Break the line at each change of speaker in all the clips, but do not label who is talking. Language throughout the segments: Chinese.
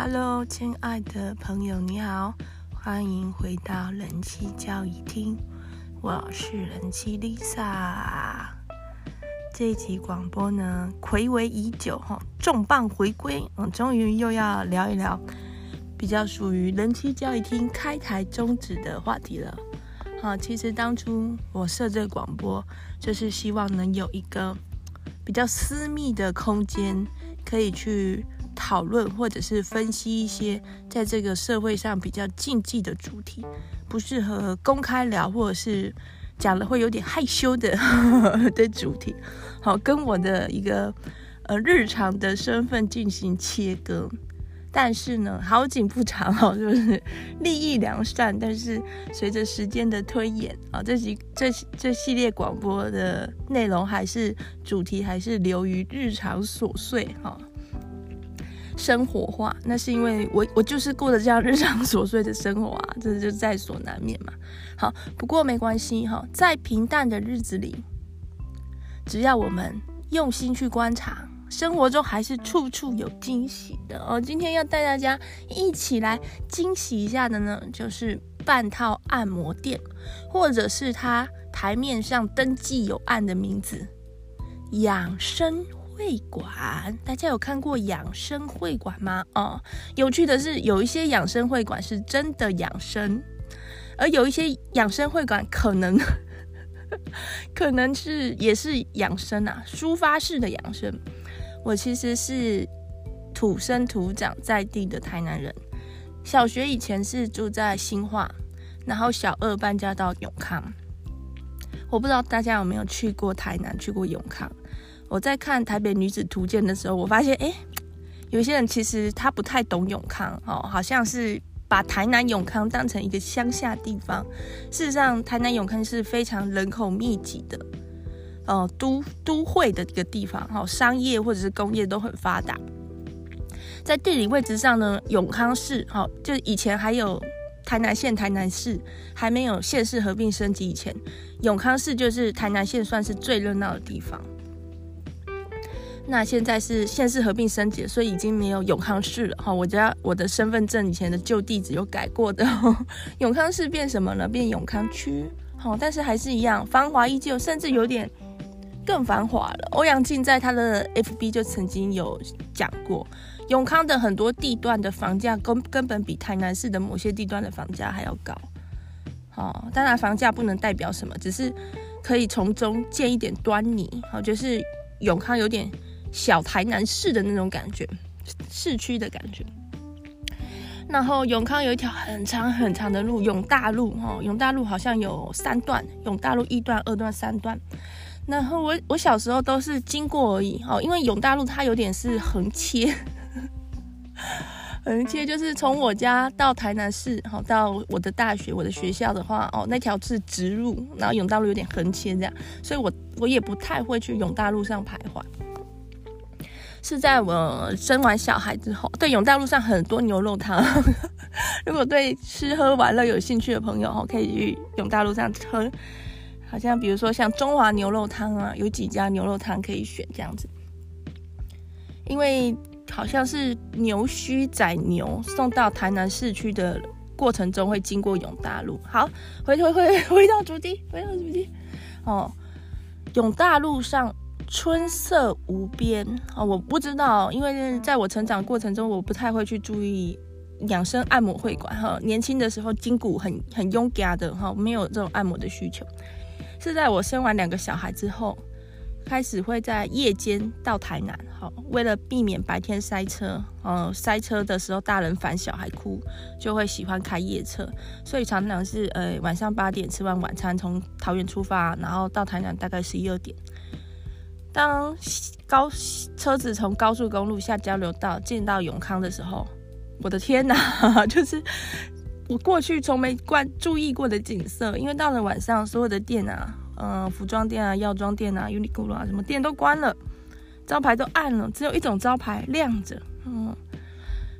Hello，亲爱的朋友，你好，欢迎回到人妻交谊厅，我是人妻 Lisa。这一集广播呢，睽违已久哈，重磅回归，嗯，终于又要聊一聊比较属于人妻交谊厅开台宗旨的话题了。好，其实当初我设这个广播，就是希望能有一个比较私密的空间，可以去。讨论或者是分析一些在这个社会上比较禁忌的主题，不适合公开聊，或者是讲了会有点害羞的 的主题，好，跟我的一个呃日常的身份进行切割。但是呢，好景不长哦，就是利益良善，但是随着时间的推演啊，这集这这系列广播的内容还是主题还是流于日常琐碎哈。生活化，那是因为我我就是过着这样日常琐碎的生活啊，这就在所难免嘛。好，不过没关系哈，在平淡的日子里，只要我们用心去观察，生活中还是处处有惊喜的哦。今天要带大家一起来惊喜一下的呢，就是半套按摩店，或者是它台面上登记有案的名字——养生会馆，大家有看过养生会馆吗？哦，有趣的是，有一些养生会馆是真的养生，而有一些养生会馆可能 可能是也是养生啊，抒发式的养生。我其实是土生土长在地的台南人，小学以前是住在新化，然后小二搬家到永康。我不知道大家有没有去过台南，去过永康。我在看《台北女子图鉴》的时候，我发现，哎，有些人其实他不太懂永康哦，好像是把台南永康当成一个乡下地方。事实上，台南永康是非常人口密集的，哦，都都会的一个地方，哈，商业或者是工业都很发达。在地理位置上呢，永康市，哈，就以前还有台南县、台南市还没有县市合并升级以前，永康市就是台南县算是最热闹的地方。那现在是县市合并升级，所以已经没有永康市了哈。我家我的身份证以前的旧地址有改过的，永康市变什么了？变永康区。好，但是还是一样繁华依旧，甚至有点更繁华了。欧阳靖在他的 FB 就曾经有讲过，永康的很多地段的房价根根本比台南市的某些地段的房价还要高。好，当然房价不能代表什么，只是可以从中见一点端倪。好，就是永康有点。小台南市的那种感觉，市区的感觉。然后永康有一条很长很长的路，永大路哈，永大路好像有三段，永大路一段、二段、三段。然后我我小时候都是经过而已哦，因为永大路它有点是横切，横切就是从我家到台南市，好到我的大学、我的学校的话哦，那条是直路，然后永大路有点横切这样，所以我我也不太会去永大路上徘徊。是在我生完小孩之后，对，永大路上很多牛肉汤。如果对吃喝玩乐有兴趣的朋友哈，可以去永大路上喝。好像比如说像中华牛肉汤啊，有几家牛肉汤可以选这样子。因为好像是牛须宰牛送到台南市区的过程中会经过永大路。好，回回回回到主题，回到主题。哦，永大路上。春色无边啊！我不知道，因为在我成长过程中，我不太会去注意养生按摩会馆哈。年轻的时候筋骨很很勇敢的哈，没有这种按摩的需求。是在我生完两个小孩之后，开始会在夜间到台南，好，为了避免白天塞车，呃，塞车的时候大人烦小孩哭，就会喜欢开夜车，所以常常是呃晚上八点吃完晚餐从桃园出发，然后到台南大概十一二点。当高车子从高速公路下交流道进到永康的时候，我的天哪！就是我过去从没关注意过的景色。因为到了晚上，所有的店啊，嗯、服装店啊、药妆店啊、Uniqlo 啊，什么店都关了，招牌都暗了，只有一种招牌亮着，嗯，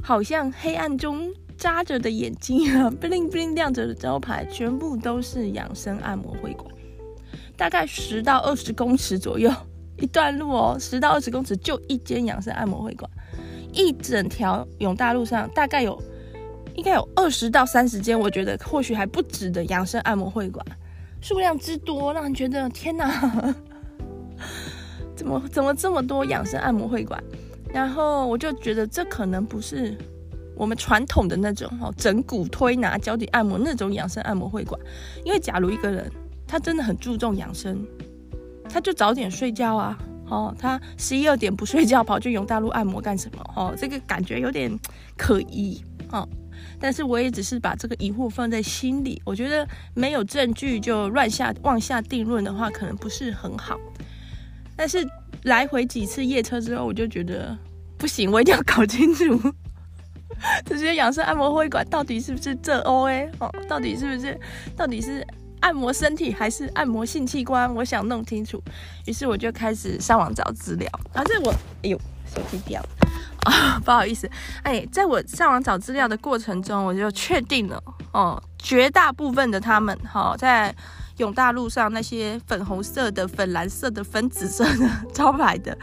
好像黑暗中扎着的眼睛啊，bling bling 亮着的招牌，全部都是养生按摩会馆，大概十到二十公尺左右。一段路哦，十到二十公尺就一间养生按摩会馆，一整条永大路上大概有应该有二十到三十间，我觉得或许还不止的养生按摩会馆，数量之多，让人觉得 天哪，怎么怎么这么多养生按摩会馆？然后我就觉得这可能不是我们传统的那种哦，整骨推拿、脚底按摩那种养生按摩会馆，因为假如一个人他真的很注重养生，他就早点睡觉啊。哦，他十一二点不睡觉跑去永大路按摩干什么？哦，这个感觉有点可疑哦。但是我也只是把这个疑惑放在心里。我觉得没有证据就乱下妄下定论的话，可能不是很好。但是来回几次夜车之后，我就觉得不行，我一定要搞清楚 这些养生按摩会馆到底是不是这 O A 哦，到底是不是，到底是。按摩身体还是按摩性器官？我想弄清楚，于是我就开始上网找资料。然后这我，哎呦，手机掉了啊，不好意思。哎，在我上网找资料的过程中，我就确定了哦，绝大部分的他们哈、哦，在永大路上那些粉红色的、粉蓝色的、粉紫色的 招牌的，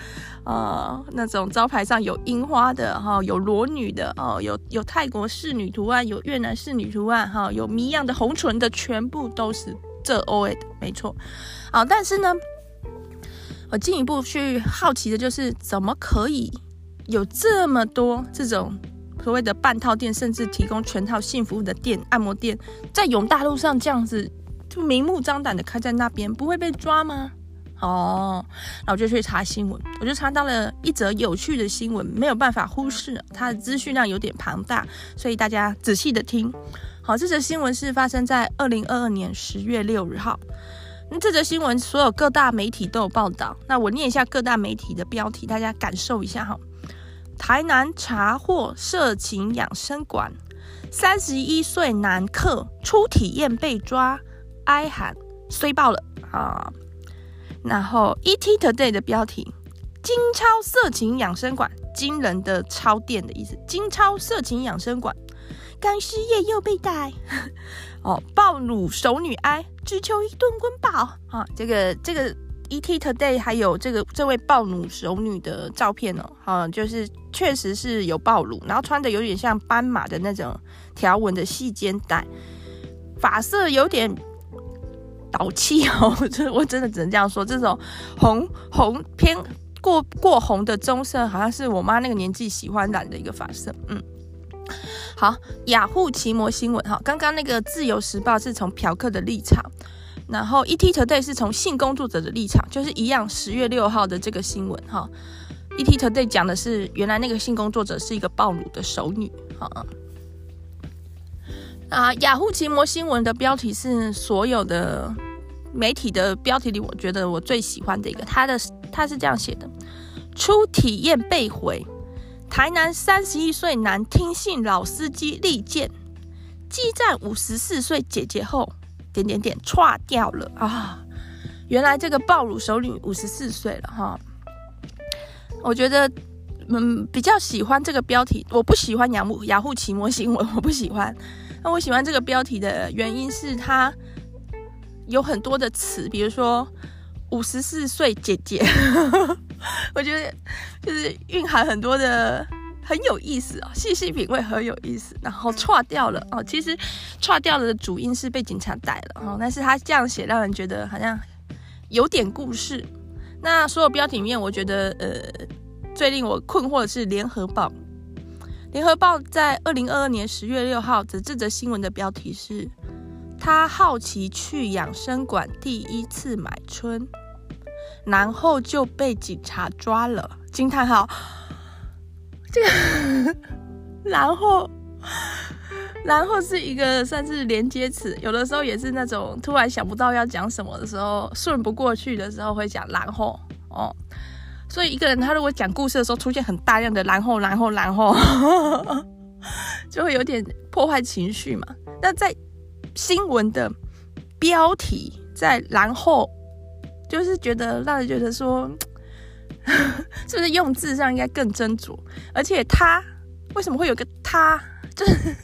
呃，那种招牌上有樱花的哈、哦，有裸女的哦，有有泰国仕女图案，有越南仕女图案哈、哦，有谜样的红唇的，全部都是这 O A 的，没错。好，但是呢，我进一步去好奇的就是，怎么可以有这么多这种所谓的半套店，甚至提供全套性服务的店、按摩店，在永大路上这样子？就明目张胆的开在那边，不会被抓吗？哦，那我就去查新闻，我就查到了一则有趣的新闻，没有办法忽视，它的资讯量有点庞大，所以大家仔细的听。好，这则新闻是发生在二零二二年十月六日号。那这则新闻所有各大媒体都有报道，那我念一下各大媒体的标题，大家感受一下哈。台南查获色情养生馆，三十一岁男客初体验被抓。哀喊衰爆了啊！然后 ET Today 的标题：金超色情养生馆，惊人的超店的意思。金超色情养生馆，刚失业又被逮。哦，暴乳熟女哀，只求一顿温饱啊！这个这个 ET Today 还有这个这位暴乳熟女的照片哦，啊，就是确实是有暴乳，然后穿的有点像斑马的那种条纹的细肩带，发色有点。老气哦，这我真的只能这样说。这种红红偏过过红的棕色，好像是我妈那个年纪喜欢染的一个发色。嗯，好，雅虎奇摩新闻哈，刚刚那个自由时报是从嫖客的立场，然后 ET Today 是从性工作者的立场，就是一样。十月六号的这个新闻哈，ET Today 讲的是原来那个性工作者是一个暴露的熟女哈。啊，雅虎奇摩新闻的标题是所有的媒体的标题里，我觉得我最喜欢的一个，他的他是这样写的：初体验被毁，台南三十一岁男听信老司机利剑，激战五十四岁姐姐后，点点点，剉掉了啊！原来这个暴乳熟女五十四岁了哈。我觉得嗯比较喜欢这个标题，我不喜欢雅虎雅虎奇摩新闻，我不喜欢。那我喜欢这个标题的原因是它有很多的词，比如说五十四岁姐姐，我觉得就是蕴含很多的很有意思哦，细细品味很有意思。然后错掉了哦，其实错掉了的主因是被警察逮了哦，但是他这样写让人觉得好像有点故事。那所有标题里面，我觉得呃最令我困惑的是联合报。联合报在二零二二年十月六号的这则新闻的标题是：他好奇去养生馆第一次买春，然后就被警察抓了。惊叹号！这个，然后，然后是一个算是连接词，有的时候也是那种突然想不到要讲什么的时候，顺不过去的时候会讲然后哦。所以一个人他如果讲故事的时候出现很大量的然后然后然后，就会有点破坏情绪嘛。那在新闻的标题在然后，就是觉得让人觉得说，是不是用字上应该更斟酌？而且他为什么会有个他？就 是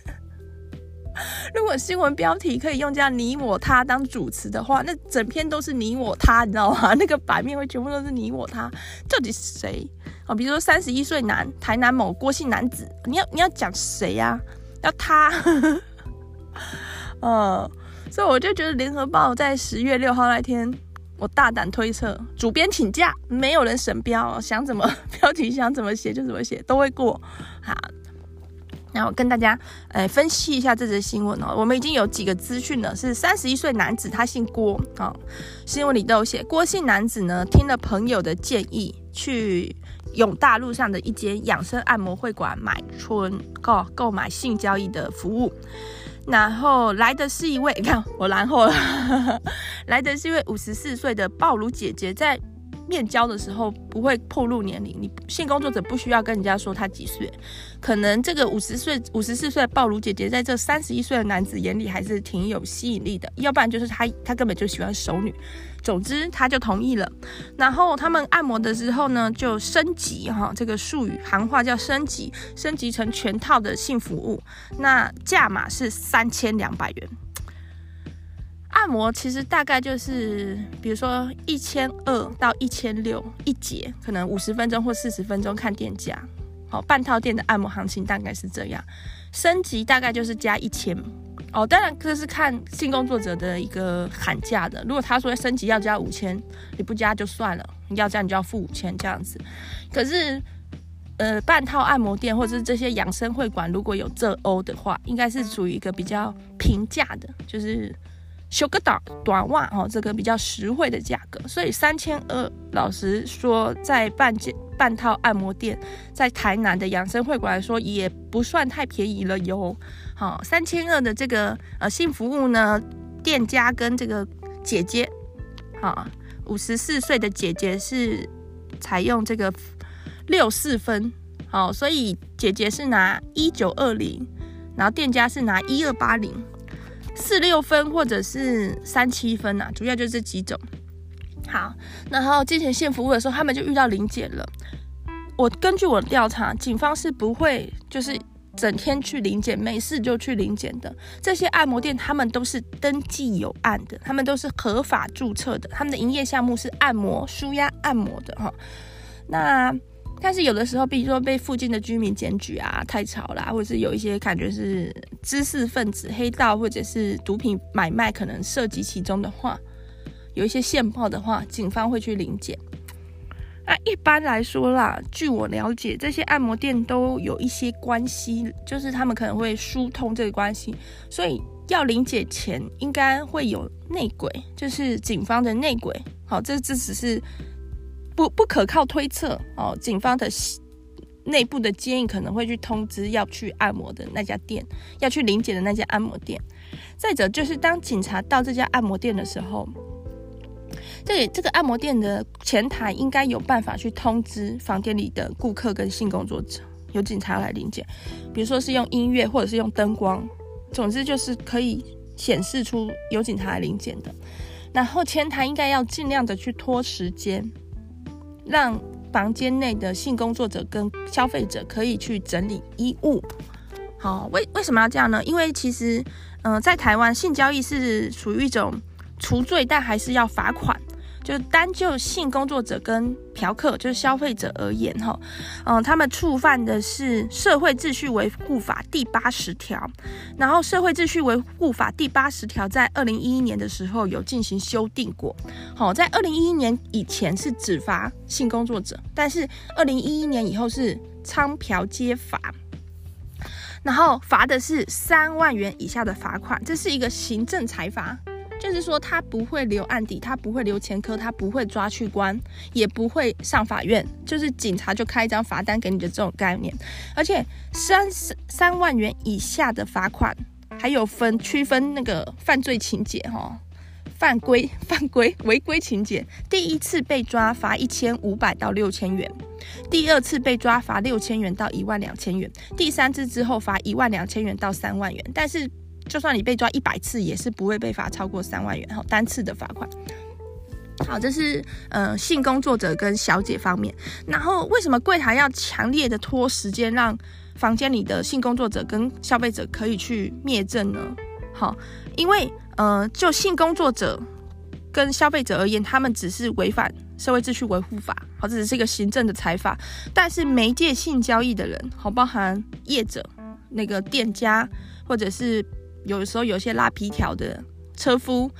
如果新闻标题可以用这样你我他当主词的话，那整篇都是你我他，你知道吗？那个版面会全部都是你我他，到底是谁啊？比如说三十一岁男台南某郭姓男子，你要你要讲谁呀？要他？呃，所以我就觉得联合报在十月六号那天，我大胆推测，主编请假，没有人审标，想怎么标题想怎么写就怎么写，都会过。好。然后跟大家呃分析一下这则新闻哦，我们已经有几个资讯了，是三十一岁男子，他姓郭啊、哦，新闻里都有写，郭姓男子呢听了朋友的建议，去永大路上的一间养生按摩会馆买春购购买性交易的服务，然后来的是一位，你看我然后了，来的是一位五十四岁的暴露姐姐在。面交的时候不会暴露年龄，你性工作者不需要跟人家说他几岁，可能这个五十岁、五十四岁的暴露姐姐，在这三十一岁的男子眼里还是挺有吸引力的，要不然就是他他根本就喜欢熟女。总之他就同意了，然后他们按摩的时候呢，就升级哈，这个术语行话叫升级，升级成全套的性服务，那价码是三千两百元。按摩其实大概就是，比如说一千二到一千六一节，可能五十分钟或四十分钟看店家。好，半套店的按摩行情大概是这样。升级大概就是加一千。哦，当然这是看性工作者的一个喊价的。如果他说升级要加五千，你不加就算了，你要加你就要付五千这样子。可是，呃，半套按摩店或者是这些养生会馆如果有这欧的话，应该是属于一个比较平价的，就是。修个短短袜哦，这个比较实惠的价格，所以三千二，老实说，在半件半套按摩店，在台南的养生会馆来说，也不算太便宜了哟。好，三千二的这个呃性服务呢，店家跟这个姐姐，好，五十四岁的姐姐是采用这个六四分，好，所以姐姐是拿一九二零，然后店家是拿一二八零。四六分或者是三七分呐、啊，主要就是这几种。好，然后进行性服务的时候，他们就遇到临检了。我根据我调查，警方是不会就是整天去临检，没事就去临检的。这些按摩店他们都是登记有案的，他们都是合法注册的，他们的营业项目是按摩、舒压按摩的哈。那。但是有的时候，比如说被附近的居民检举啊，太吵啦，或者是有一些感觉是知识分子、黑道或者是毒品买卖可能涉及其中的话，有一些线报的话，警方会去临检。那一般来说啦，据我了解，这些按摩店都有一些关系，就是他们可能会疏通这个关系，所以要临检前应该会有内鬼，就是警方的内鬼。好，这这只是。不不可靠推测哦，警方的内部的建议可能会去通知要去按摩的那家店，要去临检的那家按摩店。再者就是当警察到这家按摩店的时候，这里这个按摩店的前台应该有办法去通知房间里的顾客跟性工作者，有警察来临检，比如说是用音乐或者是用灯光，总之就是可以显示出有警察来临检的。然后前台应该要尽量的去拖时间。让房间内的性工作者跟消费者可以去整理衣物。好，为为什么要这样呢？因为其实，嗯、呃，在台湾性交易是属于一种除罪，但还是要罚款。就单就性工作者跟嫖客，就是消费者而言，哈，嗯，他们触犯的是《社会秩序维护法》第八十条。然后，《社会秩序维护法》第八十条在二零一一年的时候有进行修订过。好，在二零一一年以前是只罚性工作者，但是二零一一年以后是娼嫖皆罚，然后罚的是三万元以下的罚款，这是一个行政裁罚。就是说，他不会留案底，他不会留前科，他不会抓去关，也不会上法院，就是警察就开一张罚单给你的这种概念。而且三三万元以下的罚款，还有分区分那个犯罪情节哈，犯规、犯规、违规情节。第一次被抓罚一千五百到六千元，第二次被抓罚六千元到一万两千元，第三次之后罚一万两千元到三万元，但是。就算你被抓一百次，也是不会被罚超过三万元，哈，单次的罚款。好，这是呃性工作者跟小姐方面。然后为什么柜台要强烈的拖时间，让房间里的性工作者跟消费者可以去灭证呢？好，因为呃就性工作者跟消费者而言，他们只是违反社会秩序维护法，好，这只是一个行政的裁罚。但是媒介性交易的人，好，包含业者、那个店家，或者是有的时候有些拉皮条的车夫，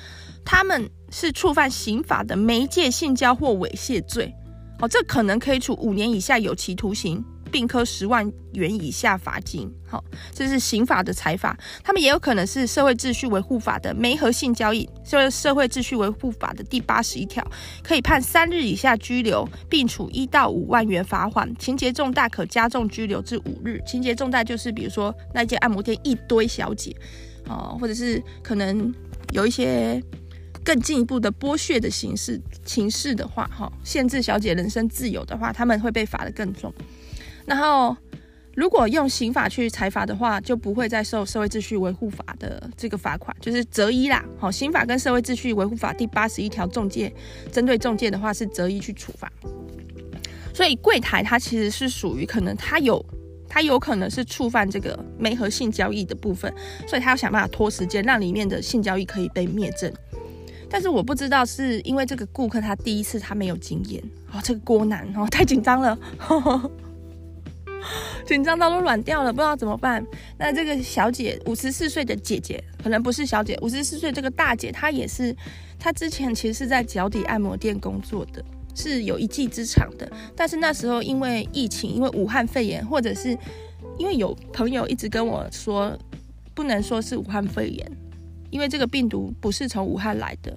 他们。是触犯刑法的媒介性交或猥亵罪，哦，这可能可以处五年以下有期徒刑，并科十万元以下罚金。好、哦，这是刑法的裁罚。他们也有可能是社会秩序维护法的媒合性交易，就是社会秩序维护法的第八十一条，可以判三日以下拘留，并处一到五万元罚款。情节重大可加重拘留至五日。情节重大就是比如说那间按摩店一堆小姐，哦，或者是可能有一些。更进一步的剥削的形式情势的话，哈，限制小姐人身自由的话，他们会被罚得更重。然后，如果用刑法去裁罚的话，就不会再受社会秩序维护法的这个罚款，就是择一啦。好，刑法跟社会秩序维护法第八十一条仲介，针对仲介的话是择一去处罚。所以柜台它其实是属于可能它有他有可能是触犯这个媒合性交易的部分，所以他要想办法拖时间，让里面的性交易可以被灭证。但是我不知道是因为这个顾客他第一次他没有经验哦，这个锅男哦太紧张了，紧张到都软掉了，不知道怎么办。那这个小姐五十四岁的姐姐，可能不是小姐，五十四岁这个大姐，她也是，她之前其实是在脚底按摩店工作的，是有一技之长的。但是那时候因为疫情，因为武汉肺炎，或者是因为有朋友一直跟我说，不能说是武汉肺炎。因为这个病毒不是从武汉来的，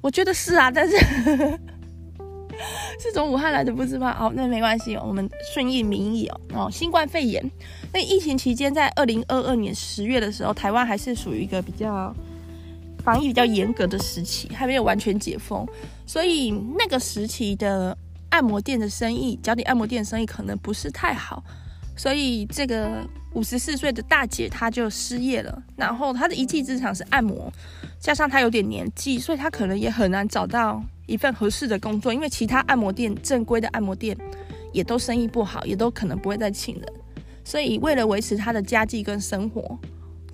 我觉得是啊，但是 是从武汉来的不是吗？好，那没关系，我们顺应民意哦。哦，新冠肺炎，那疫情期间，在二零二二年十月的时候，台湾还是属于一个比较防疫比较严格的时期，还没有完全解封，所以那个时期的按摩店的生意，脚底按摩店生意可能不是太好，所以这个。五十四岁的大姐，她就失业了。然后她的一技之长是按摩，加上她有点年纪，所以她可能也很难找到一份合适的工作。因为其他按摩店，正规的按摩店也都生意不好，也都可能不会再请人。所以为了维持她的家计跟生活，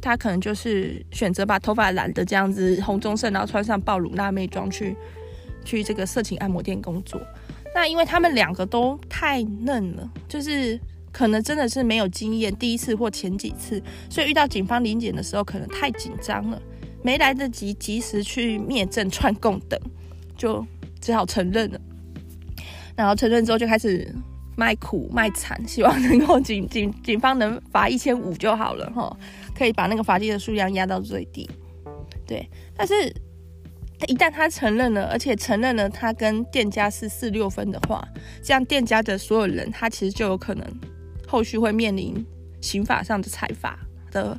他可能就是选择把头发染得这样子红棕色，然后穿上暴露辣妹装去去这个色情按摩店工作。那因为他们两个都太嫩了，就是。可能真的是没有经验，第一次或前几次，所以遇到警方临检的时候，可能太紧张了，没来得及及时去灭证串供等，就只好承认了。然后承认之后，就开始卖苦卖惨，希望能够警警警方能罚一千五就好了哈，可以把那个罚金的数量压到最低。对，但是一旦他承认了，而且承认了他跟店家是四六分的话，这样店家的所有人，他其实就有可能。后续会面临刑法上的裁罚的，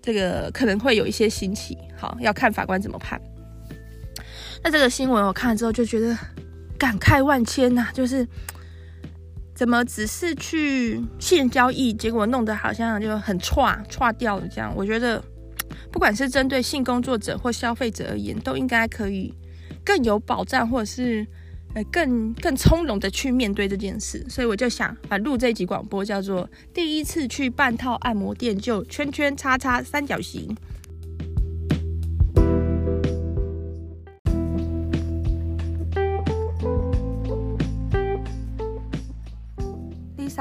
这个可能会有一些新奇，好，要看法官怎么判。那这个新闻我看了之后就觉得感慨万千呐、就是怎么只是去性交易，结果弄得好像就很差差掉了这样。我觉得不管是针对性工作者或消费者而言，都应该可以更有保障，或者是。更更从容的去面对这件事，所以我就想把录这一集广播叫做“第一次去半套按摩店就圈圈叉叉三角形”。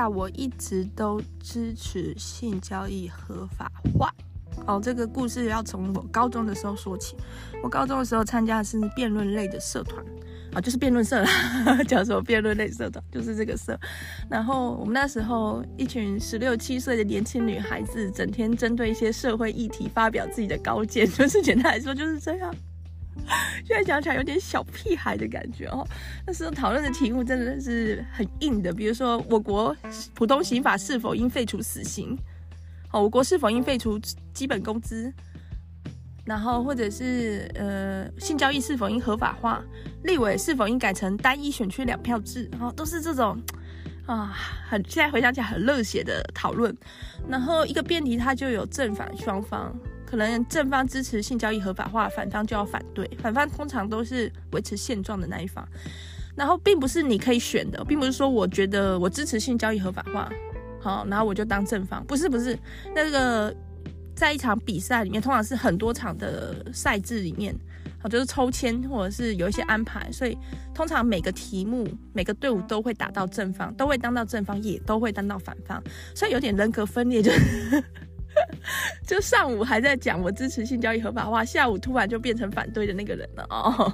我一直都支持性交易合法化。哦，这个故事要从我高中的时候说起。我高中的时候参加的是辩论类的社团。啊，就是辩论社啦，叫什么辩论类社团，就是这个社。然后我们那时候一群十六七岁的年轻女孩子，整天针对一些社会议题发表自己的高见，就是简单来说就是这样。现在讲起来有点小屁孩的感觉哦。那时候讨论的题目真的是很硬的，比如说我国普通刑法是否应废除死刑？哦，我国是否应废除基本工资？然后，或者是呃，性交易是否应合法化？立委是否应改成单一选区两票制？然后都是这种啊，很现在回想起来很热血的讨论。然后一个辩题，它就有正反双方，可能正方支持性交易合法化，反方就要反对。反方通常都是维持现状的那一方。然后并不是你可以选的，并不是说我觉得我支持性交易合法化，好，然后我就当正方。不是不是，那个在一场比赛里面，通常是很多场的赛制里面。好，就是抽签或者是有一些安排，所以通常每个题目、每个队伍都会打到正方，都会当到正方，也都会当到反方，所以有点人格分裂，就 就上午还在讲我支持性交易合法化，下午突然就变成反对的那个人了哦，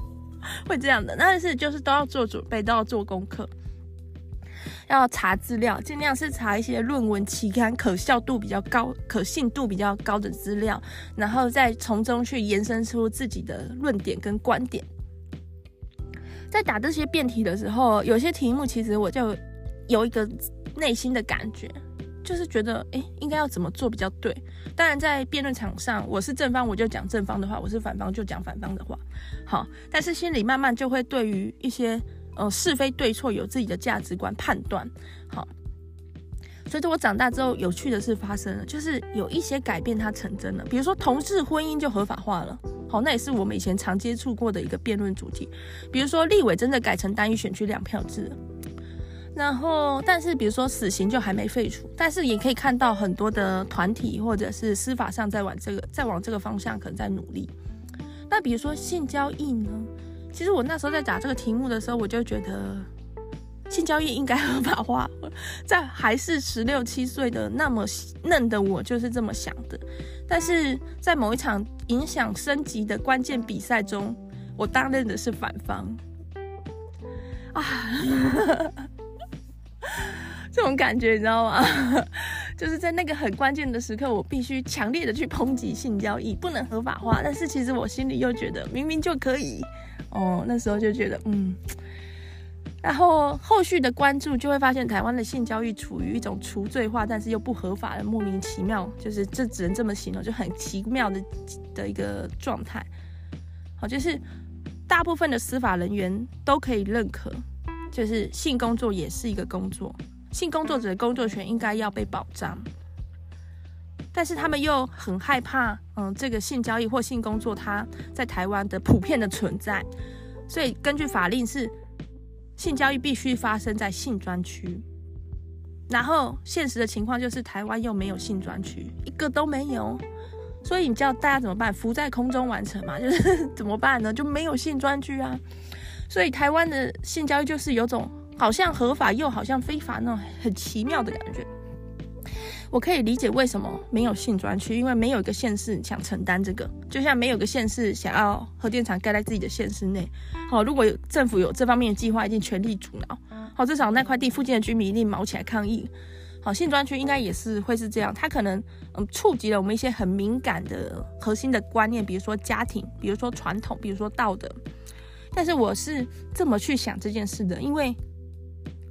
会这样的，但是就是都要做准备，都要做功课。要查资料，尽量是查一些论文期刊可效度比较高、可信度比较高的资料，然后再从中去延伸出自己的论点跟观点。在打这些辩题的时候，有些题目其实我就有一个内心的感觉，就是觉得，诶，应该要怎么做比较对。当然，在辩论场上，我是正方，我就讲正方的话；我是反方，就讲反方的话。好，但是心里慢慢就会对于一些。呃，是非对错有自己的价值观判断，好。随着我长大之后，有趣的事发生了，就是有一些改变它成真了。比如说，同志婚姻就合法化了，好，那也是我们以前常接触过的一个辩论主题。比如说，立委真的改成单一选区两票制，然后，但是比如说死刑就还没废除，但是也可以看到很多的团体或者是司法上在往这个在往这个方向可能在努力。那比如说性交易呢？其实我那时候在打这个题目的时候，我就觉得性交易应该合法化。在还是十六七岁的那么嫩的我，就是这么想的。但是在某一场影响升级的关键比赛中，我担任的是反方。啊，这种感觉你知道吗？就是在那个很关键的时刻，我必须强烈的去抨击性交易不能合法化。但是其实我心里又觉得，明明就可以。哦，那时候就觉得嗯，然后后续的关注就会发现，台湾的性交易处于一种除罪化，但是又不合法的莫名其妙，就是这只能这么形容，就很奇妙的的一个状态。好，就是大部分的司法人员都可以认可，就是性工作也是一个工作，性工作者的工作权应该要被保障。但是他们又很害怕，嗯，这个性交易或性工作，它在台湾的普遍的存在，所以根据法令是，性交易必须发生在性专区。然后现实的情况就是，台湾又没有性专区，一个都没有，所以你叫大家怎么办？浮在空中完成嘛？就是 怎么办呢？就没有性专区啊。所以台湾的性交易就是有种好像合法又好像非法那种很奇妙的感觉。我可以理解为什么没有性专区，因为没有一个县市想承担这个，就像没有个县市想要核电厂盖在自己的县市内。好，如果有政府有这方面的计划，一定全力阻挠。好，至少那块地附近的居民一定卯起来抗议。好，性专区应该也是会是这样，它可能嗯触及了我们一些很敏感的核心的观念，比如说家庭，比如说传统，比如说道德。但是我是这么去想这件事的，因为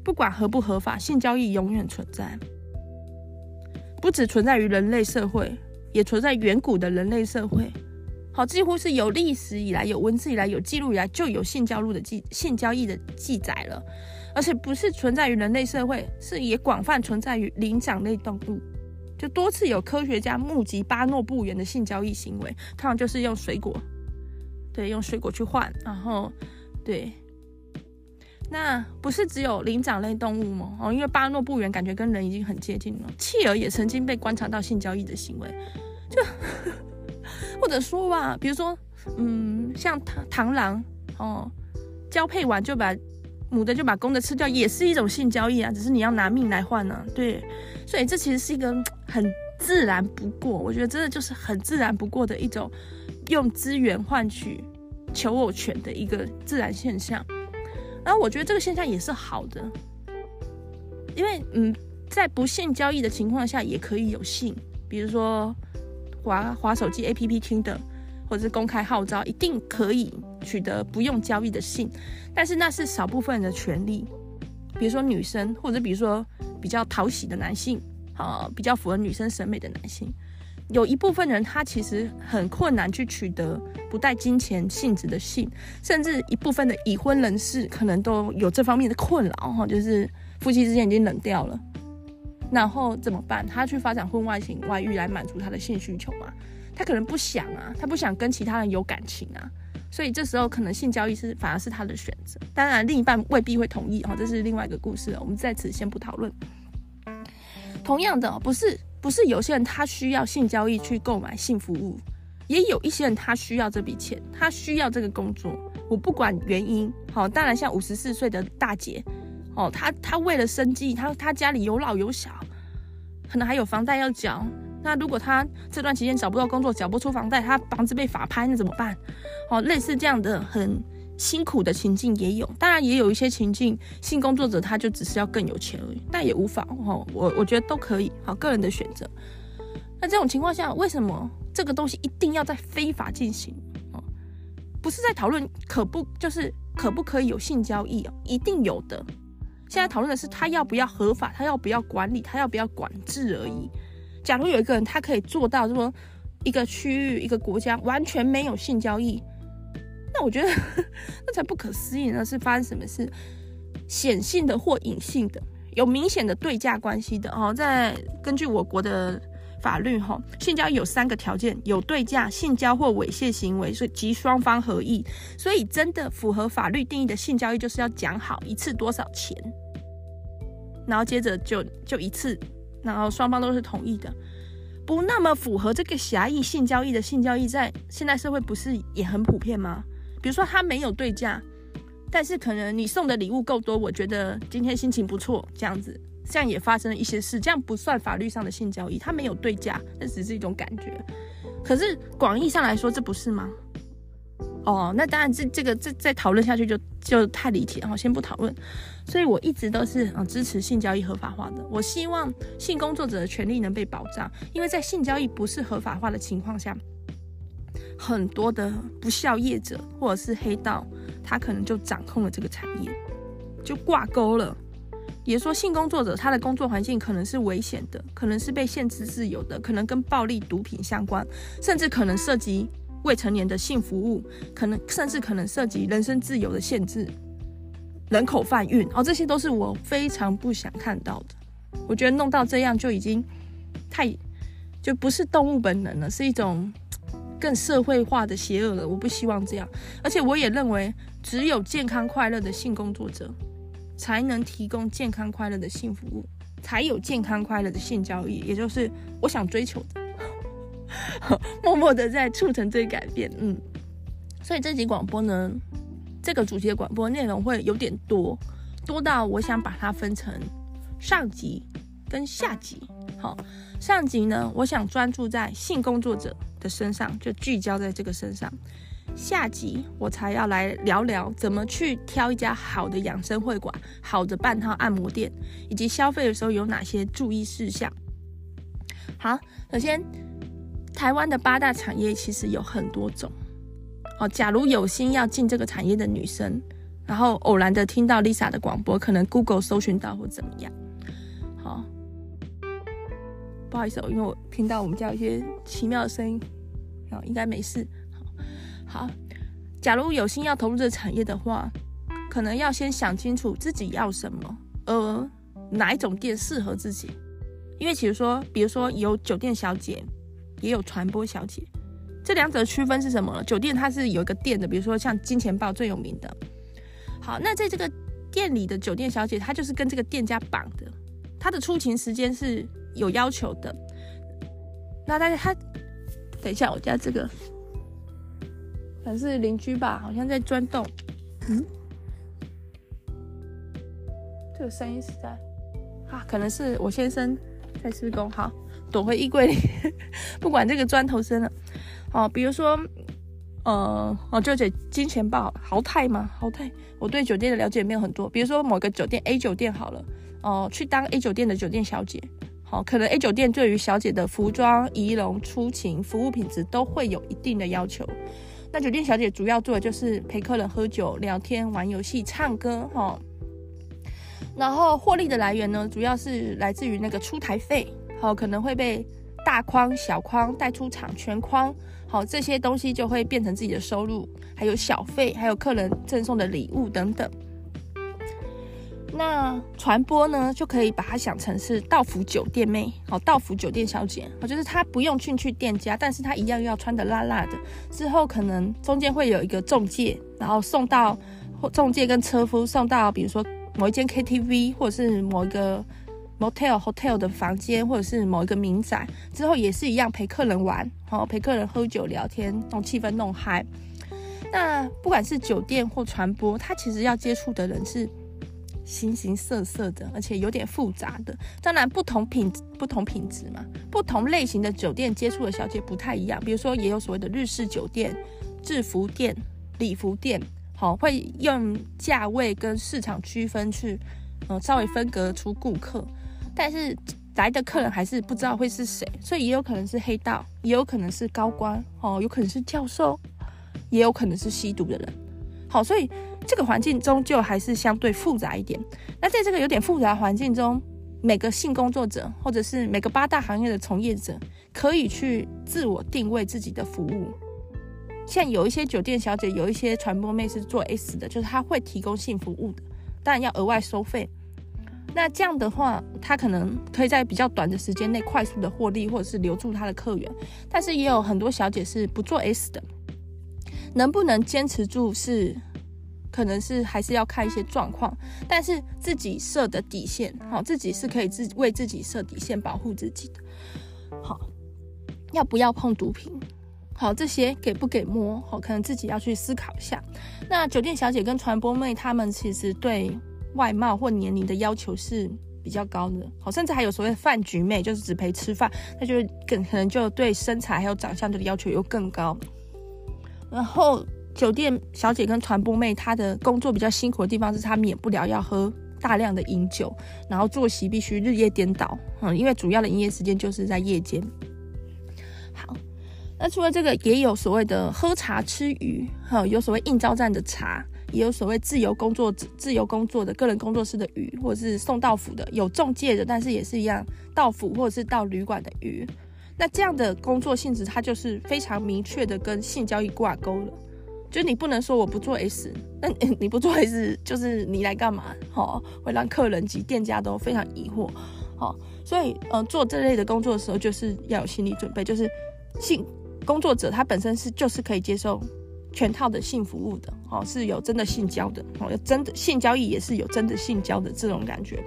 不管合不合法，性交易永远存在。不只存在于人类社会，也存在远古的人类社会。好，几乎是有历史以来、有文字以来、有记录以来，就有性交易的记性交易的记载了。而且不是存在于人类社会，是也广泛存在于灵长类动物。就多次有科学家目击巴诺布猿的性交易行为，通常就是用水果，对，用水果去换，然后对。那不是只有灵长类动物吗？哦，因为巴诺不远感觉跟人已经很接近了。企鹅也曾经被观察到性交易的行为，就 或者说吧，比如说，嗯，像螳螳螂哦，交配完就把母的就把公的吃掉，也是一种性交易啊，只是你要拿命来换呢、啊。对，所以这其实是一个很自然不过，我觉得真的就是很自然不过的一种用资源换取求偶权的一个自然现象。然后我觉得这个现象也是好的，因为嗯，在不性交易的情况下也可以有性，比如说滑滑手机 APP 听的，或者是公开号召，一定可以取得不用交易的性，但是那是少部分人的权利，比如说女生，或者比如说比较讨喜的男性，啊，比较符合女生审美的男性。有一部分人，他其实很困难去取得不带金钱性质的性，甚至一部分的已婚人士可能都有这方面的困扰哈，就是夫妻之间已经冷掉了，然后怎么办？他去发展婚外情、外遇来满足他的性需求嘛？他可能不想啊，他不想跟其他人有感情啊，所以这时候可能性交易是反而是他的选择。当然，另一半未必会同意哈，这是另外一个故事，我们在此先不讨论。同样的，不是不是有些人他需要性交易去购买性服务，也有一些人他需要这笔钱，他需要这个工作。我不管原因，好，当然像五十四岁的大姐，哦，她她为了生计，她她家里有老有小，可能还有房贷要缴。那如果她这段期间找不到工作，缴不出房贷，她房子被法拍，那怎么办？哦，类似这样的很辛苦的情境也有，当然也有一些情境，性工作者他就只是要更有钱而已，但也无妨，哦，我我觉得都可以，好，个人的选择。那这种情况下，为什么这个东西一定要在非法进行？哦不是在讨论可不就是可不可以有性交易哦，一定有的。现在讨论的是他要不要合法，他要不要管理，他要不要管制而已。假如有一个人他可以做到说一个区域一个国家完全没有性交易，那我觉得 那才不可思议呢。是发生什么事？显性的或隐性的，有明显的对价关系的哦。在根据我国的。法律哈，性交易有三个条件：有对价、性交或猥亵行为，所以及双方合意。所以真的符合法律定义的性交易，就是要讲好一次多少钱，然后接着就就一次，然后双方都是同意的。不那么符合这个狭义性交易的性交易，在现代社会不是也很普遍吗？比如说他没有对价，但是可能你送的礼物够多，我觉得今天心情不错，这样子。这样也发生了一些事，这样不算法律上的性交易，他没有对价，那只是一种感觉。可是广义上来说，这不是吗？哦，那当然这，这个这再讨论下去就就太离题了，先不讨论。所以我一直都是啊支持性交易合法化的。我希望性工作者的权利能被保障，因为在性交易不是合法化的情况下，很多的不肖业者或者是黑道，他可能就掌控了这个产业，就挂钩了。也说性工作者他的工作环境可能是危险的，可能是被限制自由的，可能跟暴力、毒品相关，甚至可能涉及未成年的性服务，可能甚至可能涉及人身自由的限制、人口贩运，哦，这些都是我非常不想看到的。我觉得弄到这样就已经太就不是动物本能了，是一种更社会化的邪恶了。我不希望这样，而且我也认为只有健康快乐的性工作者。才能提供健康快乐的性服务，才有健康快乐的性交易，也就是我想追求的。默默的在促成这个改变，嗯。所以这集广播呢，这个主题的广播内容会有点多，多到我想把它分成上集跟下集。好，上集呢，我想专注在性工作者的身上，就聚焦在这个身上。下集我才要来聊聊怎么去挑一家好的养生会馆、好的半套按摩店，以及消费的时候有哪些注意事项。好，首先，台湾的八大产业其实有很多种。哦，假如有心要进这个产业的女生，然后偶然的听到 Lisa 的广播，可能 Google 搜寻到或怎么样。不好意思，因为我听到我们家有一些奇妙的声音，应该没事。好，假如有心要投入这个产业的话，可能要先想清楚自己要什么，呃，哪一种店适合自己。因为，比如说，比如说有酒店小姐，也有传播小姐，这两者的区分是什么呢？酒店它是有一个店的，比如说像金钱豹最有名的。好，那在这个店里的酒店小姐，她就是跟这个店家绑的，她的出勤时间是有要求的。那大家，他等一下，我家这个。可能是邻居吧，好像在钻洞。嗯，这个声音是在啊，可能是我先生在施工。好，躲回衣柜里，不管这个砖头声了。哦，比如说，呃，哦，就这金钱豹豪泰嘛，豪泰。我对酒店的了解没有很多。比如说某个酒店 A 酒店好了，哦、去当 A 酒店的酒店小姐。好、可能 A 酒店对于小姐的服装、仪容、出勤、服务品质都会有一定的要求。那酒店小姐主要做的就是陪客人喝酒、聊天、玩游戏、唱歌，哈。然后获利的来源呢，主要是来自于那个出台费，好，可能会被大框、小框带出场、全框，好，这些东西就会变成自己的收入，还有小费，还有客人赠送的礼物等等。那传播呢，就可以把它想成是道府酒店妹，哦，道府酒店小姐，哦，就是她不用进去店家，但是她一样要穿的辣辣的。之后可能中间会有一个中介，然后送到或中介跟车夫送到，比如说某一间 KTV 或者是某一个 motel hotel 的房间，或者是某一个民宅，之后也是一样陪客人玩，哦，陪客人喝酒聊天，弄气氛弄嗨。那不管是酒店或传播，他其实要接触的人是。形形色色的，而且有点复杂的。当然，不同品不同品质嘛，不同类型的酒店接触的小姐不太一样。比如说，也有所谓的日式酒店、制服店、礼服店，好，会用价位跟市场区分去，呃，稍微分隔出顾客。但是来的客人还是不知道会是谁，所以也有可能是黑道，也有可能是高官，哦，有可能是教授，也有可能是吸毒的人。好，所以。这个环境终究还是相对复杂一点。那在这个有点复杂环境中，每个性工作者或者是每个八大行业的从业者，可以去自我定位自己的服务。像有一些酒店小姐，有一些传播妹是做 S 的，就是她会提供性服务的，当然要额外收费。那这样的话，她可能可以在比较短的时间内快速的获利，或者是留住她的客源。但是也有很多小姐是不做 S 的，能不能坚持住是？可能是还是要看一些状况，但是自己设的底线，好，自己是可以自为自己设底线，保护自己的。好，要不要碰毒品？好，这些给不给摸？好，可能自己要去思考一下。那酒店小姐跟传播妹，她们其实对外貌或年龄的要求是比较高的。好，甚至还有所谓的饭局妹，就是只陪吃饭，那就更可能就对身材还有长相的要求又更高。然后。酒店小姐跟传播妹，她的工作比较辛苦的地方是，她免不了要喝大量的饮酒，然后作息必须日夜颠倒，嗯，因为主要的营业时间就是在夜间。好，那除了这个，也有所谓的喝茶吃鱼，哈，有所谓应招站的茶，也有所谓自由工作自由工作的个人工作室的鱼，或者是送到府的，有中介的，但是也是一样到府或者是到旅馆的鱼。那这样的工作性质，它就是非常明确的跟性交易挂钩了。就你不能说我不做 S，那 你不做 S 就是你来干嘛？好，会让客人及店家都非常疑惑。好，所以呃，做这类的工作的时候，就是要有心理准备，就是性工作者他本身是就是可以接受全套的性服务的，哦，是有真的性交的，哦，有真的性交易也是有真的性交的这种感觉，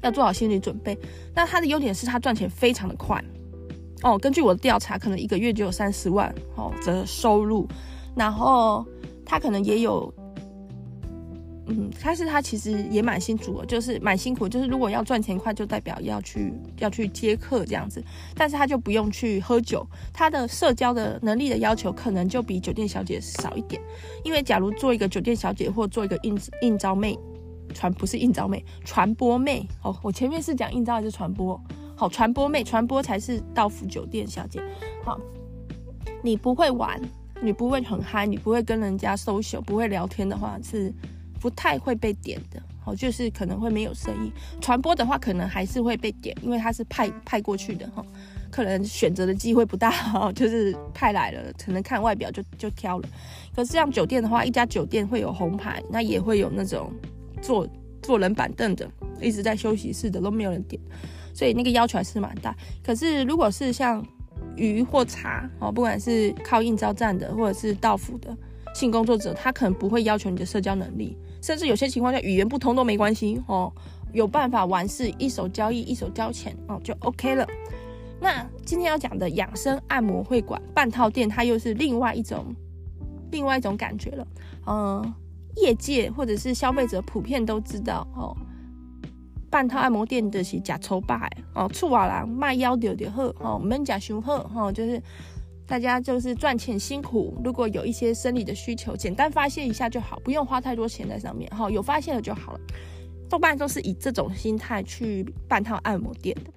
要做好心理准备。那他的优点是他赚钱非常的快，哦，根据我的调查，可能一个月就有三十万哦的收入。然后他可能也有，嗯，但是他其实也蛮辛苦的，就是蛮辛苦，就是如果要赚钱快，就代表要去要去接客这样子，但是他就不用去喝酒，他的社交的能力的要求可能就比酒店小姐少一点，因为假如做一个酒店小姐或做一个应应招妹，传不是应招妹，传播妹哦，我前面是讲应招还是传播？好，传播妹，传播才是到府酒店小姐。好，你不会玩。你不会很嗨，你不会跟人家熟熟不会聊天的话，是不太会被点的。哦，就是可能会没有生意。传播的话，可能还是会被点，因为他是派派过去的哈，可能选择的机会不大哈，就是派来了，可能看外表就就挑了。可是像酒店的话，一家酒店会有红牌，那也会有那种坐坐冷板凳的，一直在休息室的都没有人点，所以那个要求还是蛮大。可是如果是像鱼或茶哦，不管是靠应招站的，或者是到府的性工作者，他可能不会要求你的社交能力，甚至有些情况下语言不通都没关系哦，有办法完事，一手交易一手交钱哦，就 OK 了。那今天要讲的养生按摩会馆半套店，它又是另外一种另外一种感觉了。嗯，业界或者是消费者普遍都知道哦。半套按摩店的是假抽霸哦，厝瓦郎卖腰丢丢好哦，门假雄厚哦，就是大家就是赚钱辛苦，如果有一些生理的需求，简单发泄一下就好，不用花太多钱在上面哈、有发泄了就好了。多半都是以这种心态去半套按摩店的。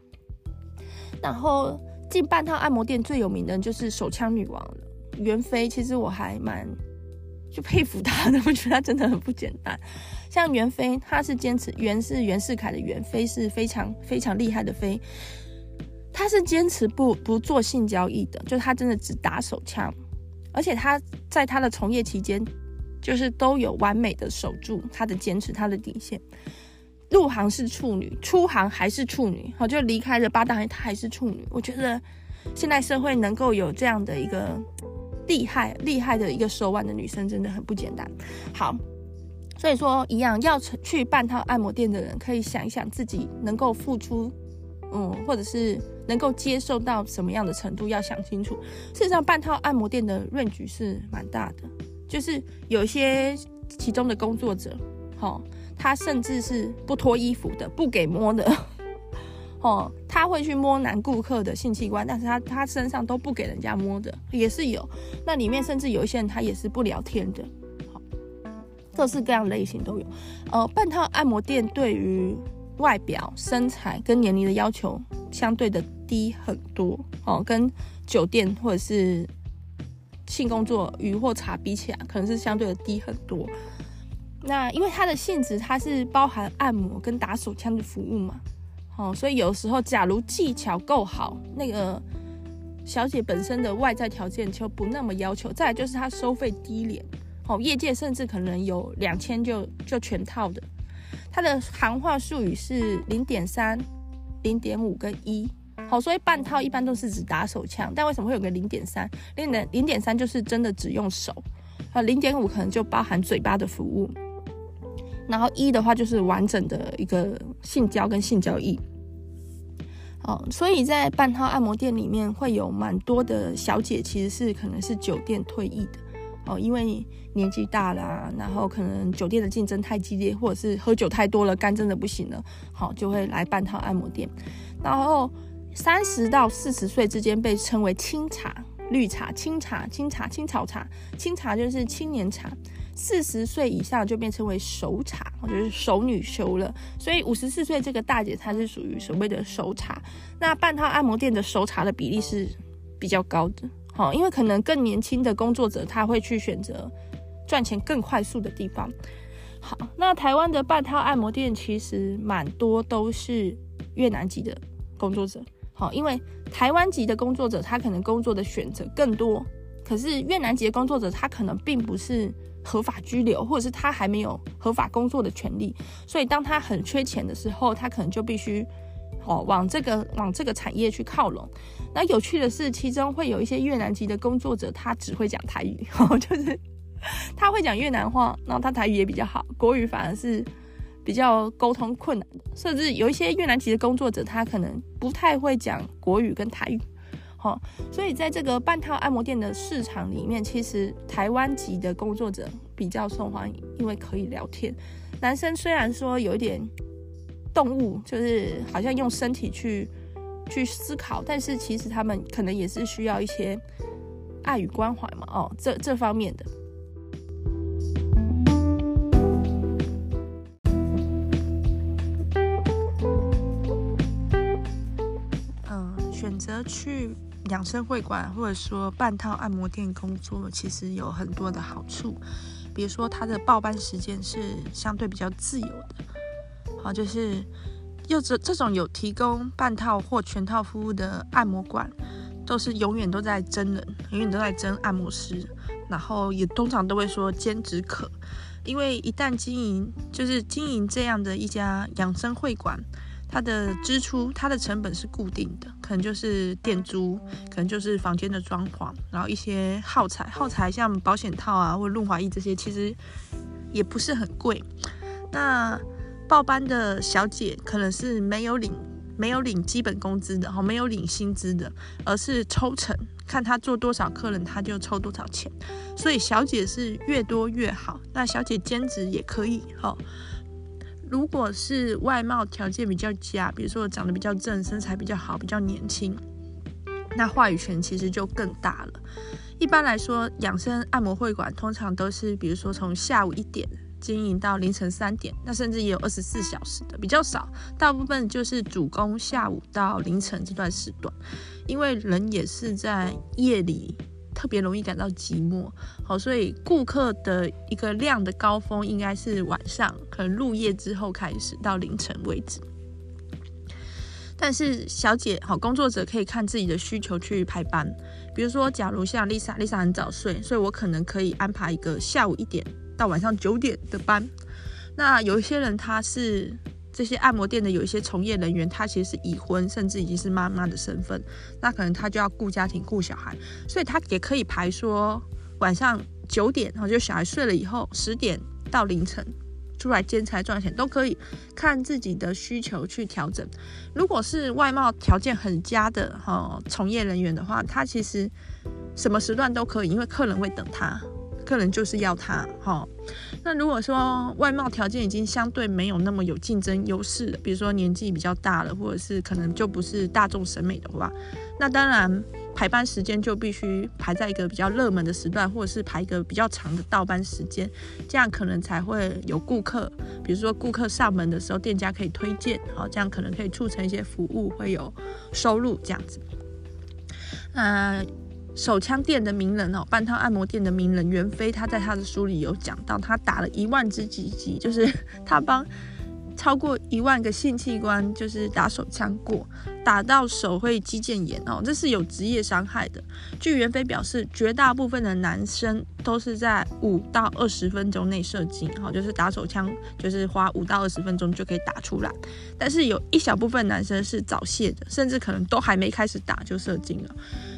然后进半套按摩店最有名的就是手枪女王了，袁飞，其实我还蛮。就佩服她的，我觉得她真的很不简单。像袁飞，他是坚持袁是袁世凯的袁，飞是非常非常厉害的飞。他是坚持不不做性交易的，就他真的只打手枪，而且他在他的从业期间，就是都有完美的守住他的坚持，他的底线。入行是处女，出行还是处女，好，就离开了八大行业，她还是处女。我觉得现代社会能够有这样的一个厉害厉害的一个手腕的女生，真的很不简单。好，所以说一样要去半套按摩店的人，可以想一想自己能够付出，嗯，或者是能够接受到什么样的程度，要想清楚。事实上，半套按摩店的润局是蛮大的，就是有些其中的工作者，好。他甚至是不脱衣服的，不给摸的，哦，他会去摸男顾客的性器官，但是他他身上都不给人家摸的，也是有。那里面甚至有一些人他也是不聊天的，各式各样类型都有。呃，半套按摩店对于外表、身材跟年龄的要求相对的低很多，哦，跟酒店或者是性工作鱼或茶比起来，可能是相对的低很多。那因为它的性质，它是包含按摩跟打手枪的服务嘛，哦，所以有时候假如技巧够好，那个小姐本身的外在条件就不那么要求。再来就是它收费低廉，哦，业界甚至可能有两千就就全套的。它的行话术语是零点三、零点五跟一，好，所以半套一般都是指打手枪，但为什么会有个零点三？零点零点三就是真的只用手，啊，零点五可能就包含嘴巴的服务。然后一的话就是完整的一个性交跟性交易，哦，所以在半套按摩店里面会有蛮多的小姐，其实是可能是酒店退役的，哦，因为年纪大了，然后可能酒店的竞争太激烈，或者是喝酒太多了，肝真的不行了，好，就会来半套按摩店。然后三十到四十岁之间被称为青茶、绿茶、青茶、青茶、青草茶，青茶就是青年茶。四十岁以上就变成为熟茶，就是熟女修了。所以五十四岁这个大姐她是属于所谓的熟茶。那半套按摩店的熟茶的比例是比较高的，好，因为可能更年轻的工作者他会去选择赚钱更快速的地方。好，那台湾的半套按摩店其实蛮多都是越南籍的工作者，好，因为台湾籍的工作者他可能工作的选择更多，可是越南籍的工作者他可能并不是。合法居留，或者是他还没有合法工作的权利，所以当他很缺钱的时候，他可能就必须哦往这个往这个产业去靠拢。那有趣的是，其中会有一些越南籍的工作者，他只会讲台语，哦，就是 他会讲越南话，然后他台语也比较好，国语反而是比较沟通困难的。甚至有一些越南籍的工作者，他可能不太会讲国语跟台语。所以在这个半套按摩店的市场里面，其实台湾籍的工作者比较受欢迎，因为可以聊天。男生虽然说有一点动物，就是好像用身体去去思考，但是其实他们可能也是需要一些爱与关怀嘛。哦，这这方面的。择去。养生会馆或者说半套按摩店工作，其实有很多的好处，比如说他的报班时间是相对比较自由的，好，就是又这这种有提供半套或全套服务的按摩馆，都是永远都在争人，永远都在争按摩师，然后也通常都会说兼职可，因为一旦经营就是经营这样的一家养生会馆。它的支出，它的成本是固定的，可能就是店租，可能就是房间的装潢，然后一些耗材，耗材像保险套啊或润滑液这些，其实也不是很贵。那报班的小姐可能是没有领没有领基本工资的，哈，没有领薪资的，而是抽成，看她做多少客人，她就抽多少钱。所以小姐是越多越好。那小姐兼职也可以，哈。如果是外貌条件比较佳，比如说我长得比较正，身材比较好，比较年轻，那话语权其实就更大了。一般来说，养生按摩会馆通常都是，比如说从下午一点经营到凌晨三点，那甚至也有二十四小时的，比较少。大部分就是主攻下午到凌晨这段时段，因为人也是在夜里。特别容易感到寂寞，好，所以顾客的一个量的高峰应该是晚上，可能入夜之后开始到凌晨为止。但是小姐，好，工作者可以看自己的需求去排班。比如说，假如像 Lisa，Lisa 很早睡，所以我可能可以安排一个下午一点到晚上九点的班。那有一些人他是这些按摩店的有一些从业人员，他其实是已婚，甚至已经是妈妈的身份，那可能他就要顾家庭、顾小孩，所以他也可以排说晚上九点，然后就小孩睡了以后，十点到凌晨出来兼差赚钱，都可以看自己的需求去调整。如果是外貌条件很佳的哈从业人员的话，他其实什么时段都可以，因为客人会等他。客人就是要他哈，那如果说外貌条件已经相对没有那么有竞争优势，比如说年纪比较大了，或者是可能就不是大众审美的话，那当然排班时间就必须排在一个比较热门的时段，或者是排一个比较长的倒班时间，这样可能才会有顾客。比如说顾客上门的时候，店家可以推荐，好，这样可能可以促成一些服务会有收入这样子。那。手枪店的名人哦，半套按摩店的名人袁飞，他在他的书里有讲到，他打了一万支鸡鸡，就是他帮超过一万个性器官，就是打手枪过，打到手会肌腱炎哦，这是有职业伤害的。据袁飞表示，绝大部分的男生都是在五到二十分钟内射精，哈，就是打手枪就是花五到二十分钟就可以打出来，但是有一小部分男生是早泄的，甚至可能都还没开始打就射精了，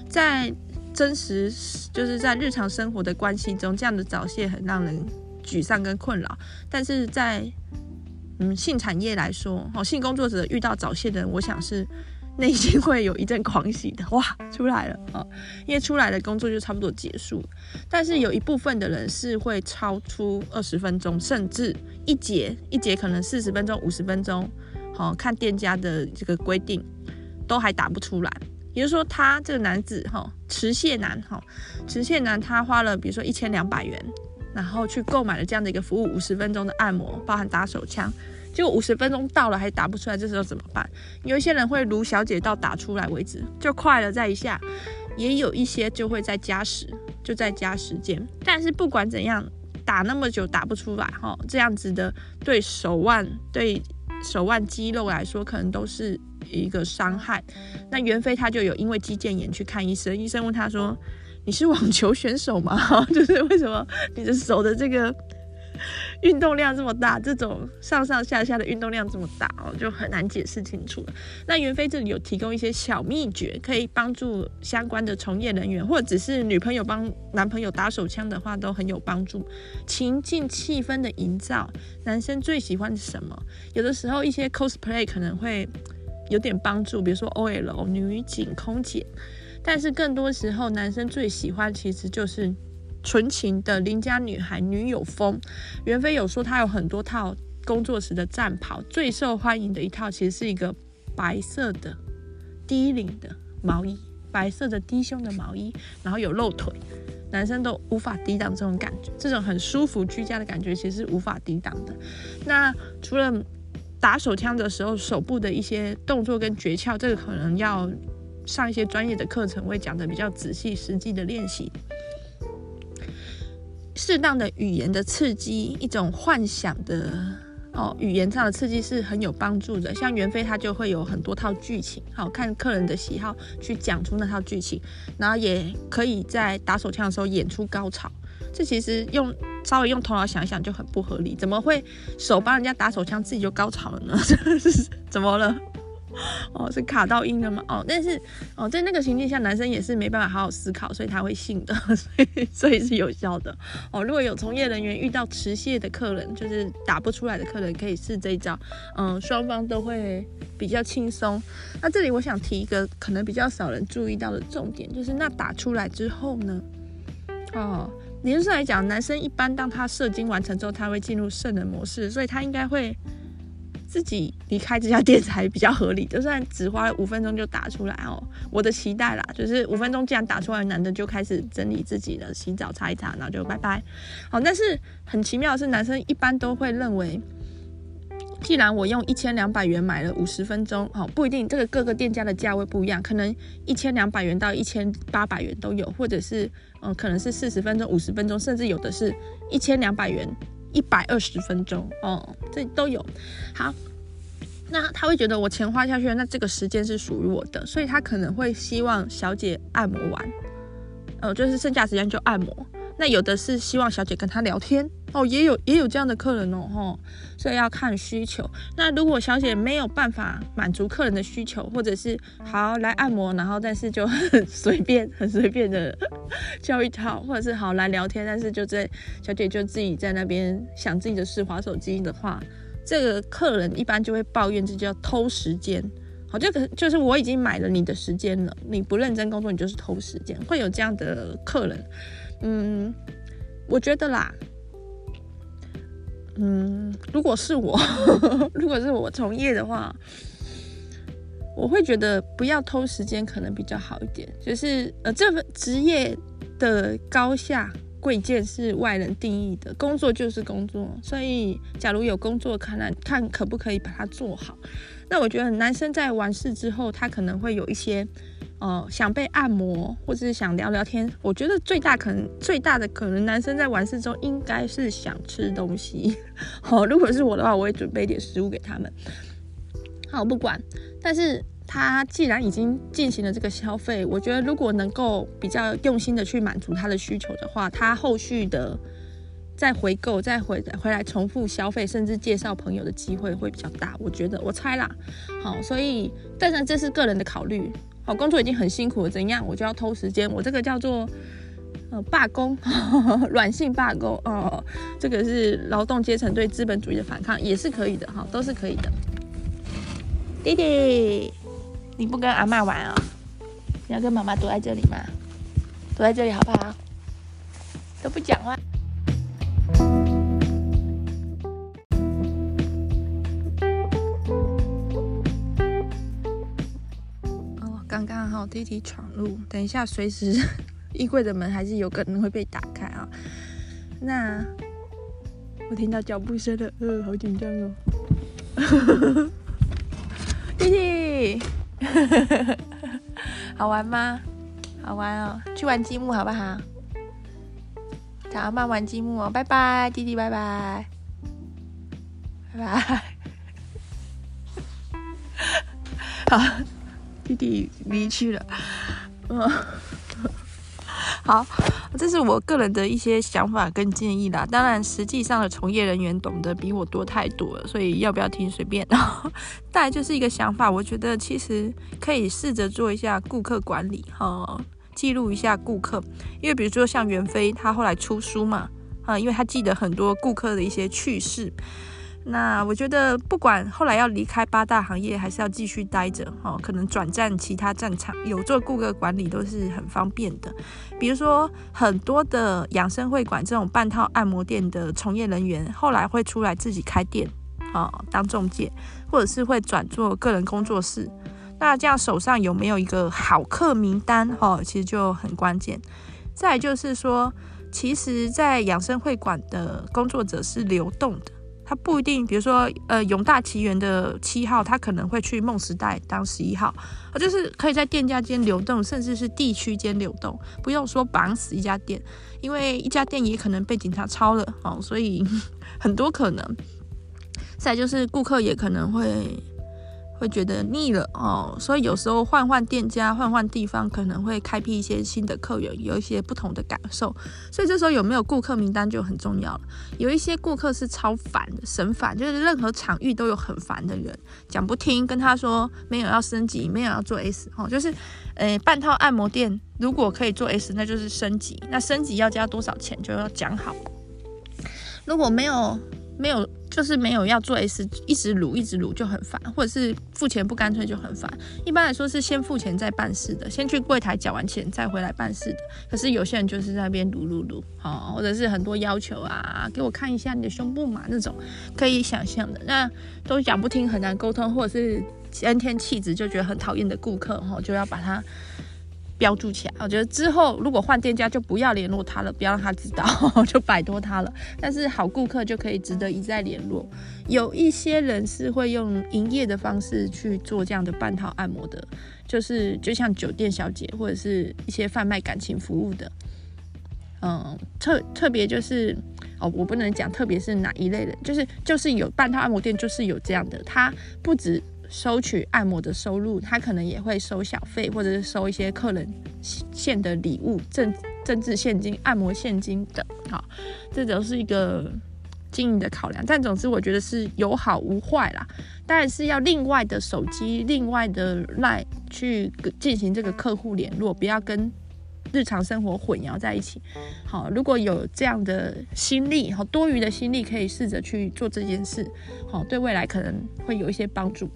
在。真实就是在日常生活的关系中，这样的早泄很让人沮丧跟困扰。但是在嗯性产业来说，哦，性工作者遇到早泄的人，我想是内心会有一阵狂喜的，哇，出来了哦，因为出来的工作就差不多结束。但是有一部分的人是会超出二十分钟，甚至一节一节可能四十分钟、五十分钟，好，看店家的这个规定，都还打不出来。比如说，他这个男子哈，持械男哈，持械男他花了比如说一千两百元，然后去购买了这样的一个服务，五十分钟的按摩，包含打手枪，结果五十分钟到了还打不出来，这时候怎么办？有一些人会如小姐到打出来为止，就快了再一下，也有一些就会再加时，就再加时间。但是不管怎样，打那么久打不出来哈，这样子的对手腕对手腕肌肉来说，可能都是。一个伤害，那袁飞他就有因为肌腱炎去看医生，医生问他说：“你是网球选手吗？就是为什么你的手的这个运动量这么大，这种上上下下的运动量这么大哦，就很难解释清楚了。”那袁飞这里有提供一些小秘诀，可以帮助相关的从业人员，或者只是女朋友帮男朋友打手枪的话，都很有帮助。情境气氛的营造，男生最喜欢什么？有的时候一些 cosplay 可能会。有点帮助，比如说 OL 女警、空姐，但是更多时候，男生最喜欢其实就是纯情的邻家女孩、女友风。袁飞有说，他有很多套工作时的战袍，最受欢迎的一套其实是一个白色的低领的毛衣，白色的低胸的毛衣，然后有露腿，男生都无法抵挡这种感觉，这种很舒服、居家的感觉，其实是无法抵挡的。那除了打手枪的时候，手部的一些动作跟诀窍，这个可能要上一些专业的课程，会讲得比较仔细、实际的练习。适当的语言的刺激，一种幻想的哦，语言上的刺激是很有帮助的。像袁飞他就会有很多套剧情，好看客人的喜好去讲出那套剧情，然后也可以在打手枪的时候演出高潮。这其实用稍微用头脑想一想就很不合理，怎么会手帮人家打手枪自己就高潮了呢？怎么了？哦，是卡到音了吗？哦，但是哦，在那个情境下，男生也是没办法好好思考，所以他会信的，所以所以是有效的。哦，如果有从业人员遇到持械的客人，就是打不出来的客人，可以试这一招，嗯，双方都会比较轻松。那这里我想提一个可能比较少人注意到的重点，就是那打出来之后呢？哦。理论上来讲，男生一般当他射精完成之后，他会进入圣人模式，所以他应该会自己离开这家店才比较合理。就算只花了五分钟就打出来哦，我的期待啦，就是五分钟既然打出来，男的就开始整理自己的洗澡擦一擦，然后就拜拜。好，但是很奇妙的是，男生一般都会认为。既然我用一千两百元买了五十分钟，哦，不一定，这个各个店家的价位不一样，可能一千两百元到一千八百元都有，或者是，嗯，可能是四十分钟、五十分钟，甚至有的是一千两百元一百二十分钟，哦，这都有。好，那他会觉得我钱花下去，那这个时间是属于我的，所以他可能会希望小姐按摩完，呃，就是剩下时间就按摩。那有的是希望小姐跟他聊天。哦，也有也有这样的客人哦，吼，所以要看需求。那如果小姐没有办法满足客人的需求，或者是好来按摩，然后但是就很随便很随便的叫一套，或者是好来聊天，但是就在小姐就自己在那边想自己的事，划手机的话，这个客人一般就会抱怨，这叫偷时间。好，这个就是我已经买了你的时间了，你不认真工作，你就是偷时间，会有这样的客人。嗯，我觉得啦。嗯，如果是我，如果是我从业的话，我会觉得不要偷时间可能比较好一点。就是呃，这份职业的高下贵贱是外人定义的，工作就是工作，所以假如有工作，看来看可不可以把它做好。那我觉得男生在完事之后，他可能会有一些。呃，想被按摩，或者是想聊聊天。我觉得最大可能，最大的可能，男生在完事之后应该是想吃东西。好，如果是我的话，我会准备一点食物给他们。好，不管。但是他既然已经进行了这个消费，我觉得如果能够比较用心的去满足他的需求的话，他后续的再回购、再回回来重复消费，甚至介绍朋友的机会会比较大。我觉得，我猜啦。好，所以，当然这是个人的考虑。好，工作已经很辛苦了，怎样我就要偷时间？我这个叫做呃罢工，软性罢工哦、呃，这个是劳动阶层对资本主义的反抗，也是可以的哈，都是可以的。弟弟，你不跟阿嬷玩啊、你要跟妈妈躲在这里吗？躲在这里好不好？都不讲话。弟弟闯入，等一下，随时 衣柜的门还是有可能会被打开啊。那我听到脚步声了，呃，好紧张哦。弟弟，好玩吗？好玩哦，去玩积木好不好？找阿妈玩积木哦，拜拜，弟弟，拜拜，拜拜。好。弟弟离去了，嗯，好，这是我个人的一些想法跟建议啦。当然，实际上的从业人员懂得比我多太多了，所以要不要听随便。再来就是一个想法，我觉得其实可以试着做一下顾客管理，哈，记录一下顾客，因为比如说像袁飞，他后来出书嘛，啊，因为他记得很多顾客的一些趣事。那我觉得，不管后来要离开八大行业，还是要继续待着，哦，可能转战其他战场，有做顾客管理都是很方便的。比如说，很多的养生会馆这种半套按摩店的从业人员，后来会出来自己开店，哦，当中介，或者是会转做个人工作室。那这样手上有没有一个好客名单，哦，其实就很关键。再就是说，其实，在养生会馆的工作者是流动的。他不一定，比如说，呃，永大奇缘的七号，他可能会去梦时代当十一号，就是可以在店家间流动，甚至是地区间流动，不用说绑死一家店，因为一家店也可能被警察抄了哦，所以 很多可能。再就是顾客也可能会。会觉得腻了哦，所以有时候换换店家、换换地方，可能会开辟一些新的客源，有一些不同的感受。所以这时候有没有顾客名单就很重要了。有一些顾客是超烦的，神烦，就是任何场域都有很烦的人，讲不听，跟他说没有要升级，没有要做 S 哦，就是，诶，半套按摩店如果可以做 S，那就是升级。那升级要加多少钱就要讲好。如果没有，没有。就是没有要做 S，一直撸一直撸就很烦，或者是付钱不干脆就很烦。一般来说是先付钱再办事的，先去柜台缴完钱再回来办事的。可是有些人就是在那边撸撸撸，哦，或者是很多要求啊，给我看一下你的胸部嘛，那种可以想象的，那都讲不听，很难沟通，或者是先天气质就觉得很讨厌的顾客，哈，就要把他。标注起来，我觉得之后如果换店家就不要联络他了，不要让他知道，就摆脱他了。但是好顾客就可以值得一再联络。有一些人是会用营业的方式去做这样的半套按摩的，就是就像酒店小姐或者是一些贩卖感情服务的。嗯，特特别就是哦，我不能讲特别是哪一类的，就是就是有半套按摩店就是有这样的，他不止。收取按摩的收入，他可能也会收小费，或者是收一些客人献的礼物赠政治现金、按摩现金等，好，这都是一个经营的考量。但总之，我觉得是有好无坏啦。当然是要另外的手机、另外的赖去进行这个客户联络，不要跟日常生活混淆在一起。好，如果有这样的心力，好，多余的心力，可以试着去做这件事，好，对未来可能会有一些帮助。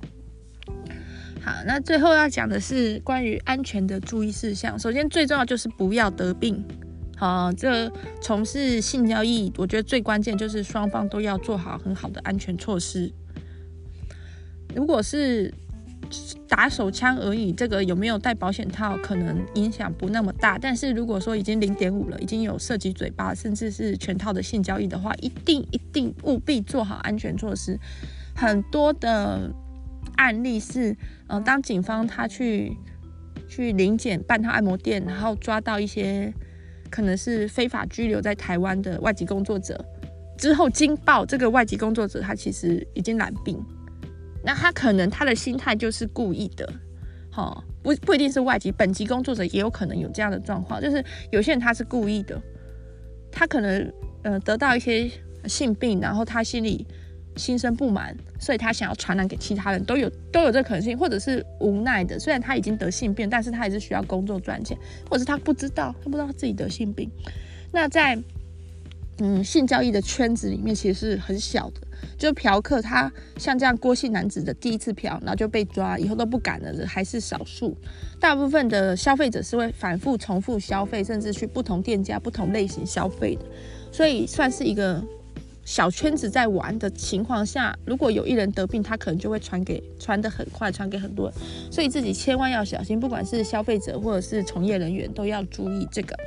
好，那最后要讲的是关于安全的注意事项。首先，最重要就是不要得病。好，这从事性交易，我觉得最关键就是双方都要做好很好的安全措施。如果是打手枪而已，这个有没有带保险套可能影响不那么大。但是如果说已经零点五了，已经有涉及嘴巴，甚至是全套的性交易的话，一定一定务必做好安全措施。很多的。案例是，嗯、呃，当警方他去去临检半套按摩店，然后抓到一些可能是非法居留在台湾的外籍工作者之后，惊爆这个外籍工作者他其实已经染病，那他可能他的心态就是故意的，好，不不一定是外籍本籍工作者也有可能有这样的状况，就是有些人他是故意的，他可能呃得到一些性病，然后他心里。心生不满，所以他想要传染给其他人，都有都有这可能性，或者是无奈的，虽然他已经得性病，但是他还是需要工作赚钱，或者是他不知道，他不知道他自己得性病。那在嗯性交易的圈子里面，其实是很小的，就嫖客他像这样郭姓男子的第一次嫖，然后就被抓，以后都不敢了，还是少数。大部分的消费者是会反复重复消费，甚至去不同店家、不同类型消费的，所以算是一个。小圈子在玩的情况下，如果有一人得病，他可能就会传给传得很快，传给很多人，所以自己千万要小心，不管是消费者或者是从业人员都要注意这个。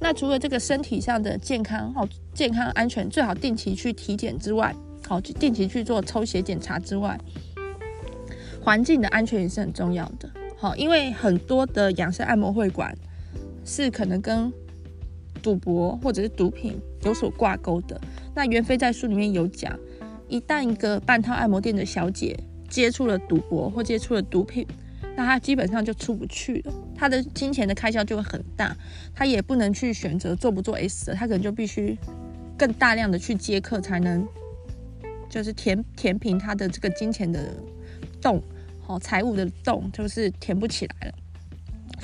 那除了这个身体上的健康哦，健康安全最好定期去体检之外，好，定期去做抽血检查之外，环境的安全也是很重要的。好，因为很多的养生按摩会馆是可能跟赌博或者是毒品有所挂钩的。那袁飞在书里面有讲，一旦一个半套按摩店的小姐接触了赌博或接触了毒品，那她基本上就出不去了，她的金钱的开销就会很大，她也不能去选择做不做 S 的，她可能就必须更大量的去接客才能，就是填填平她的这个金钱的洞，好，财务的洞就是填不起来了。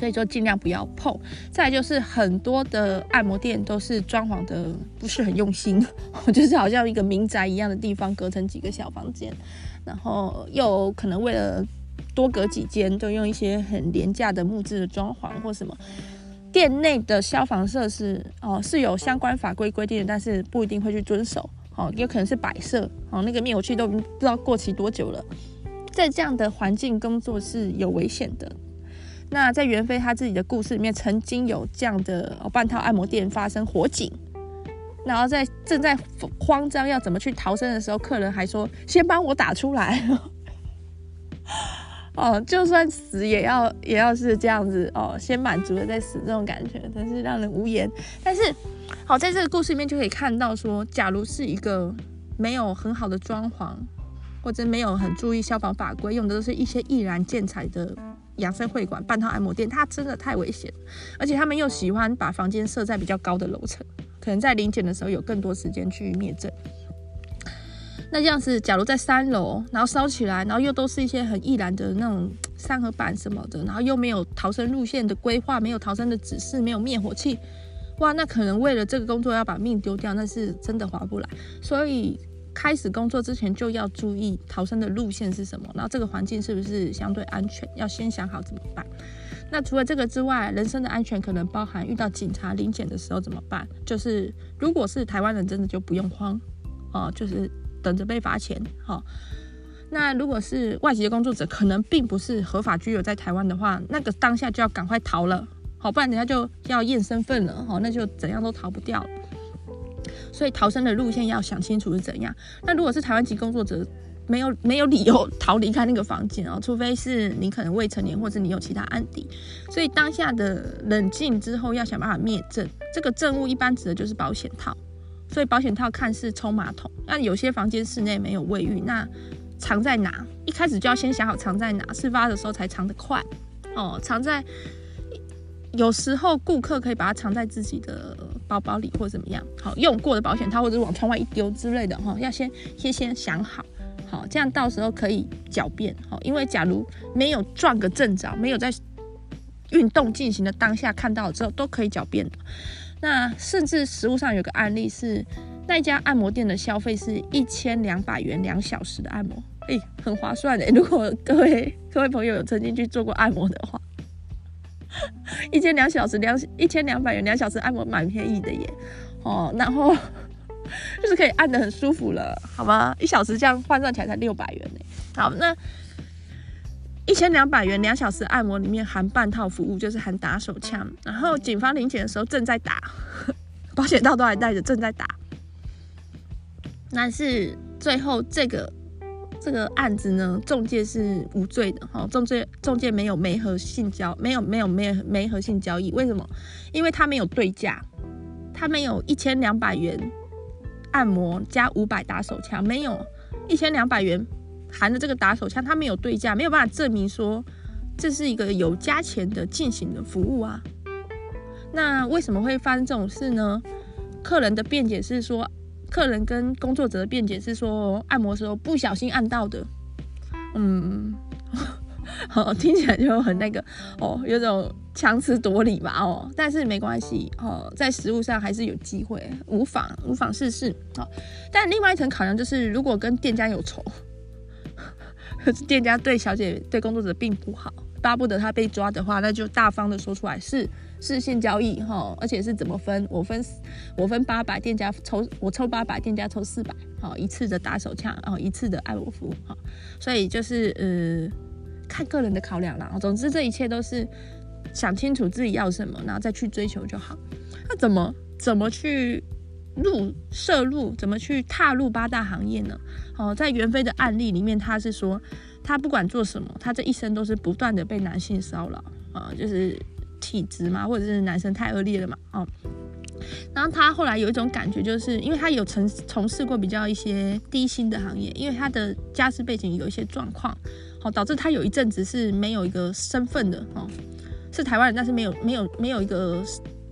所以就尽量不要碰。再就是很多的按摩店都是装潢的不是很用心，就是好像一个民宅一样的地方，隔成几个小房间，然后又可能为了多隔几间，都用一些很廉价的木质的装潢或什么。店内的消防设施哦是有相关法规规定的，但是不一定会去遵守。哦，有可能是摆设哦，那个灭火器都不知道过期多久了，在这样的环境工作是有危险的。那在袁飞他自己的故事里面，曾经有这样的哦半套按摩店发生火警，然后在正在慌张要怎么去逃生的时候，客人还说：“先帮我打出来。”哦，就算死也要也要是这样子哦，先满足了再死，这种感觉真是让人无言。但是，好，在这个故事里面就可以看到说，假如是一个没有很好的装潢，或者没有很注意消防法规，用的都是一些易燃建材的。养生会馆、半套按摩店，它真的太危险，而且他们又喜欢把房间设在比较高的楼层，可能在临检的时候有更多时间去灭证。那这样子，假如在三楼，然后烧起来，然后又都是一些很易燃的那种三合板什么的，然后又没有逃生路线的规划，没有逃生的指示，没有灭火器，哇，那可能为了这个工作要把命丢掉，那是真的划不来。所以。开始工作之前就要注意逃生的路线是什么，然后这个环境是不是相对安全，要先想好怎么办。那除了这个之外，人身的安全可能包含遇到警察临检的时候怎么办？就是如果是台湾人，真的就不用慌哦，就是等着被罚钱。好、哦，那如果是外籍的工作者，可能并不是合法居留在台湾的话，那个当下就要赶快逃了，好、不然等下就要验身份了，好、那就怎样都逃不掉了。所以逃生的路线要想清楚是怎样。那如果是台湾籍工作者，没有没有理由逃离开那个房间哦，除非是你可能未成年，或者你有其他案底。所以当下的冷静之后，要想办法灭证。这个证物一般指的就是保险套。所以保险套看似冲马桶，那有些房间室内没有卫浴，那藏在哪？一开始就要先想好藏在哪，事发的时候才藏得快哦。藏在
有时候顾客可以把它藏在自己的包包里或怎么样，好，用过的保险套或者往窗外一丢之类的哈，要先先先想好，好，这样到时候可以狡辩，好，因为假如没有撞个正着，没有在运动进行的当下看到之后，都可以狡辩的。那甚至实物上有个案例是，那家按摩店的消费是一千两百元两小时的按摩，诶、很划算的。如果各位 各位朋友有曾经去做过按摩的话。一千两小时两一千两百元两小时按摩蛮便宜的耶，哦，然后 就是可以按得很舒服了，好吗？一小时这样换算起来才六百元呢。好，那一千两百元两小时按摩里面含半套服务，就是含打手枪，然后警方临检的时候正在打，保险套都还带着正在打，但是最后这个。这个案子呢，中介是无罪的哈，中介中介没有媒合性交，没有没有没有媒合性交易，为什么？因为他没有对价，他没有一千两百元按摩加五百打手枪，没有一千两百元含的这个打手枪，他没有对价，没有办法证明说这是一个有加钱的进行的服务啊。那为什么会发生这种事呢？客人的辩解是说。客人跟工作者的辩解是说，按摩时候不小心按到的，嗯，好，听起来就很那个哦，有种强词夺理吧哦，但是没关系哦，在实务上还是有机会，无妨无妨试试哦。但另外一层考量就是，如果跟店家有仇，店家对小姐对工作者并不好，巴不得他被抓的话，那就大方的说出来是。是性交易哈，而且是怎么分？我分我分八百，店家抽我抽八百，店家抽四百，好一次的打手枪，然后一次的爱我服务，哈，所以就是呃看个人的考量啦。总之这一切都是想清楚自己要什么，然后再去追求就好。那怎么怎么去入涉入，怎么去踏入八大行业呢？哦，在袁飞的案例里面，他是说他不管做什么，他这一生都是不断的被男性骚扰啊，就是。体质嘛，或者是男生太恶劣了嘛，哦，然后他后来有一种感觉，就是因为他有从从事过比较一些低薪的行业，因为他的家世背景有一些状况，好导致他有一阵子是没有一个身份的，哦，是台湾人，但是没有没有没有一个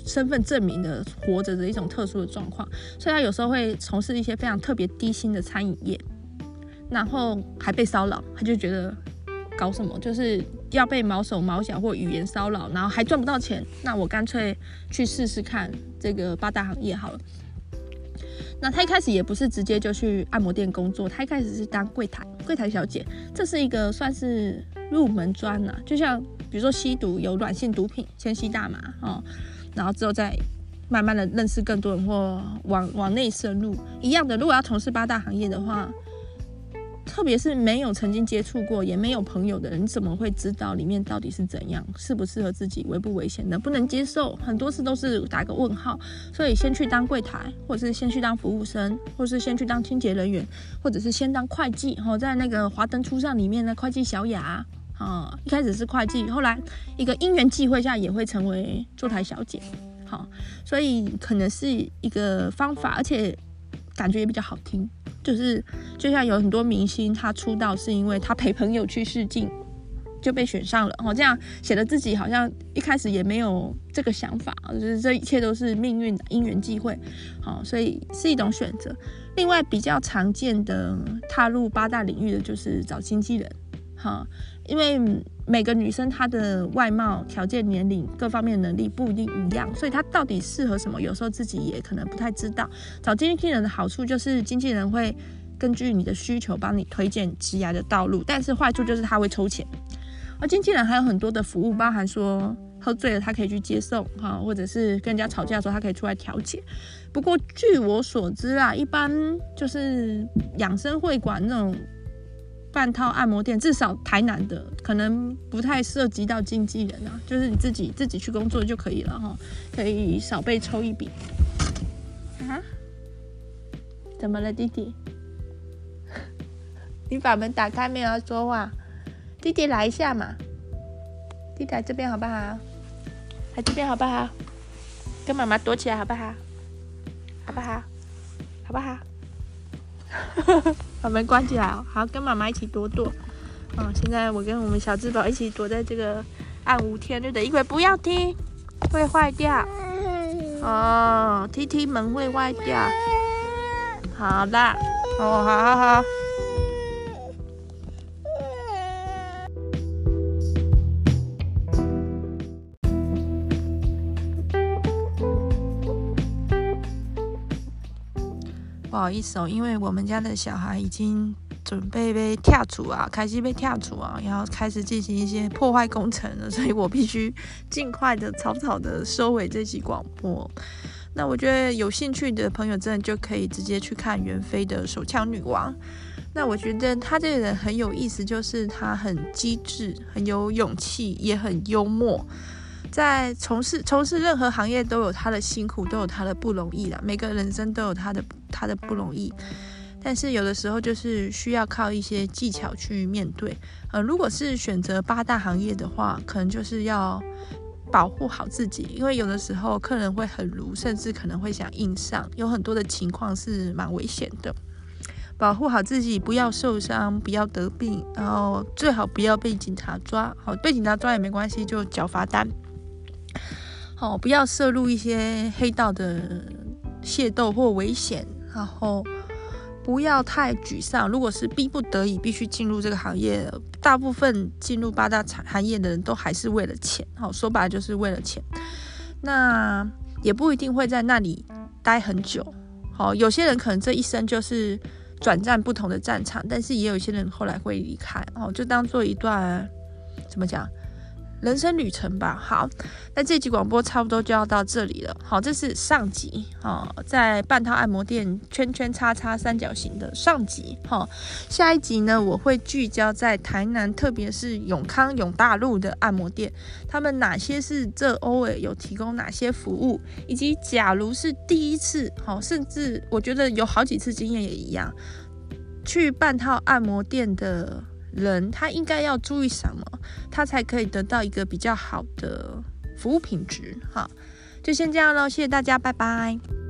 身份证明的活着的一种特殊的状况，所以他有时候会从事一些非常特别低薪的餐饮业，然后还被骚扰，他就觉得。搞什么？就是要被毛手毛脚或语言骚扰，然后还赚不到钱，那我干脆去试试看这个八大行业好了。那他一开始也不是直接就去按摩店工作，他一开始是当柜台柜台小姐，这是一个算是入门砖呐。就像比如说吸毒有软性毒品，先吸大麻哦，然后之后再慢慢的认识更多人或往往内深入一样的。如果要从事八大行业的话。特别是没有曾经接触过，也没有朋友的人，怎么会知道里面到底是怎样，适不适合自己，危不危险，能不能接受？很多事都是打个问号。所以先去当柜台，或者是先去当服务生，或是先去当清洁人员，或者是先当会计。哈，在那个华灯初上里面的会计小雅啊，一开始是会计，后来一个因缘际会下也会成为坐台小姐。好，所以可能是一个方法，而且感觉也比较好听。就是，就像有很多明星，他出道是因为他陪朋友去试镜，就被选上了。哦，这样显得自己好像一开始也没有这个想法，就是这一切都是命运因缘际会。好，所以是一种选择。另外，比较常见的踏入八大领域的就是找经纪人。哈，因为每个女生她的外貌条件、年龄各方面能力不一定一样，所以她到底适合什么，有时候自己也可能不太知道。找经纪人的好处就是经纪人会根据你的需求帮你推荐职涯的道路，但是坏处就是他会抽钱。而经纪人还有很多的服务，包含说喝醉了他可以去接送，哈，或者是跟人家吵架的时候他可以出来调解。不过据我所知啊，一般就是养生会馆那种。半套按摩店，至少台南的可能不太涉及到经纪人啊，就是你自己自己去工作就可以了哈，可以少被抽一笔。啊？怎么了，弟弟？你把门打开没有要说话？弟弟来一下嘛，弟弟来这边好不好？来这边好不好？跟妈妈躲起来好不好？好不好？好不好？把门关起来哦，好，跟妈妈一起躲躲。嗯，现在我跟我们小智宝一起躲在这个暗无天日的衣柜，不要踢，会坏掉。哦踢踢门会坏掉。好的，哦，好好好。不好意思哦，因为我们家的小孩已经准备被跳出啊，开始被跳出啊，然后开始进行一些破坏工程了，所以我必须尽快的草草的收尾这期广播。那我觉得有兴趣的朋友，真的就可以直接去看袁飞的《手枪女王》。那我觉得他这个人很有意思，就是他很机智，很有勇气，也很幽默。在从事从事任何行业都有他的辛苦，都有他的不容易啦。每个人生都有他的他的不容易，但是有的时候就是需要靠一些技巧去面对。呃，如果是选择八大行业的话，可能就是要保护好自己，因为有的时候客人会很卢，甚至可能会想硬上，有很多的情况是蛮危险的。保护好自己，不要受伤，不要得病，然后最好不要被警察抓。好，被警察抓也没关系，就缴罚单。好，不要涉入一些黑道的械斗或危险，然后不要太沮丧。如果是逼不得已必须进入这个行业，大部分进入八大产行业的人都还是为了钱。好，说白了就是为了钱。那也不一定会在那里待很久。好，有些人可能这一生就是转战不同的战场，但是也有一些人后来会离开。哦，就当做一段怎么讲？人生旅程吧。好，那这集广播差不多就要到这里了。好，这是上集。好，在半套按摩店圈圈叉叉三角形的上集。好，下一集呢，我会聚焦在台南，特别是永康永大路的按摩店，他们哪些是这欧尔有提供哪些服务，以及假如是第一次，好，甚至我觉得有好几次经验也一样，去半套按摩店的。人他应该要注意什么，他才可以得到一个比较好的服务品质？哈，就先这样喽，谢谢大家，拜拜。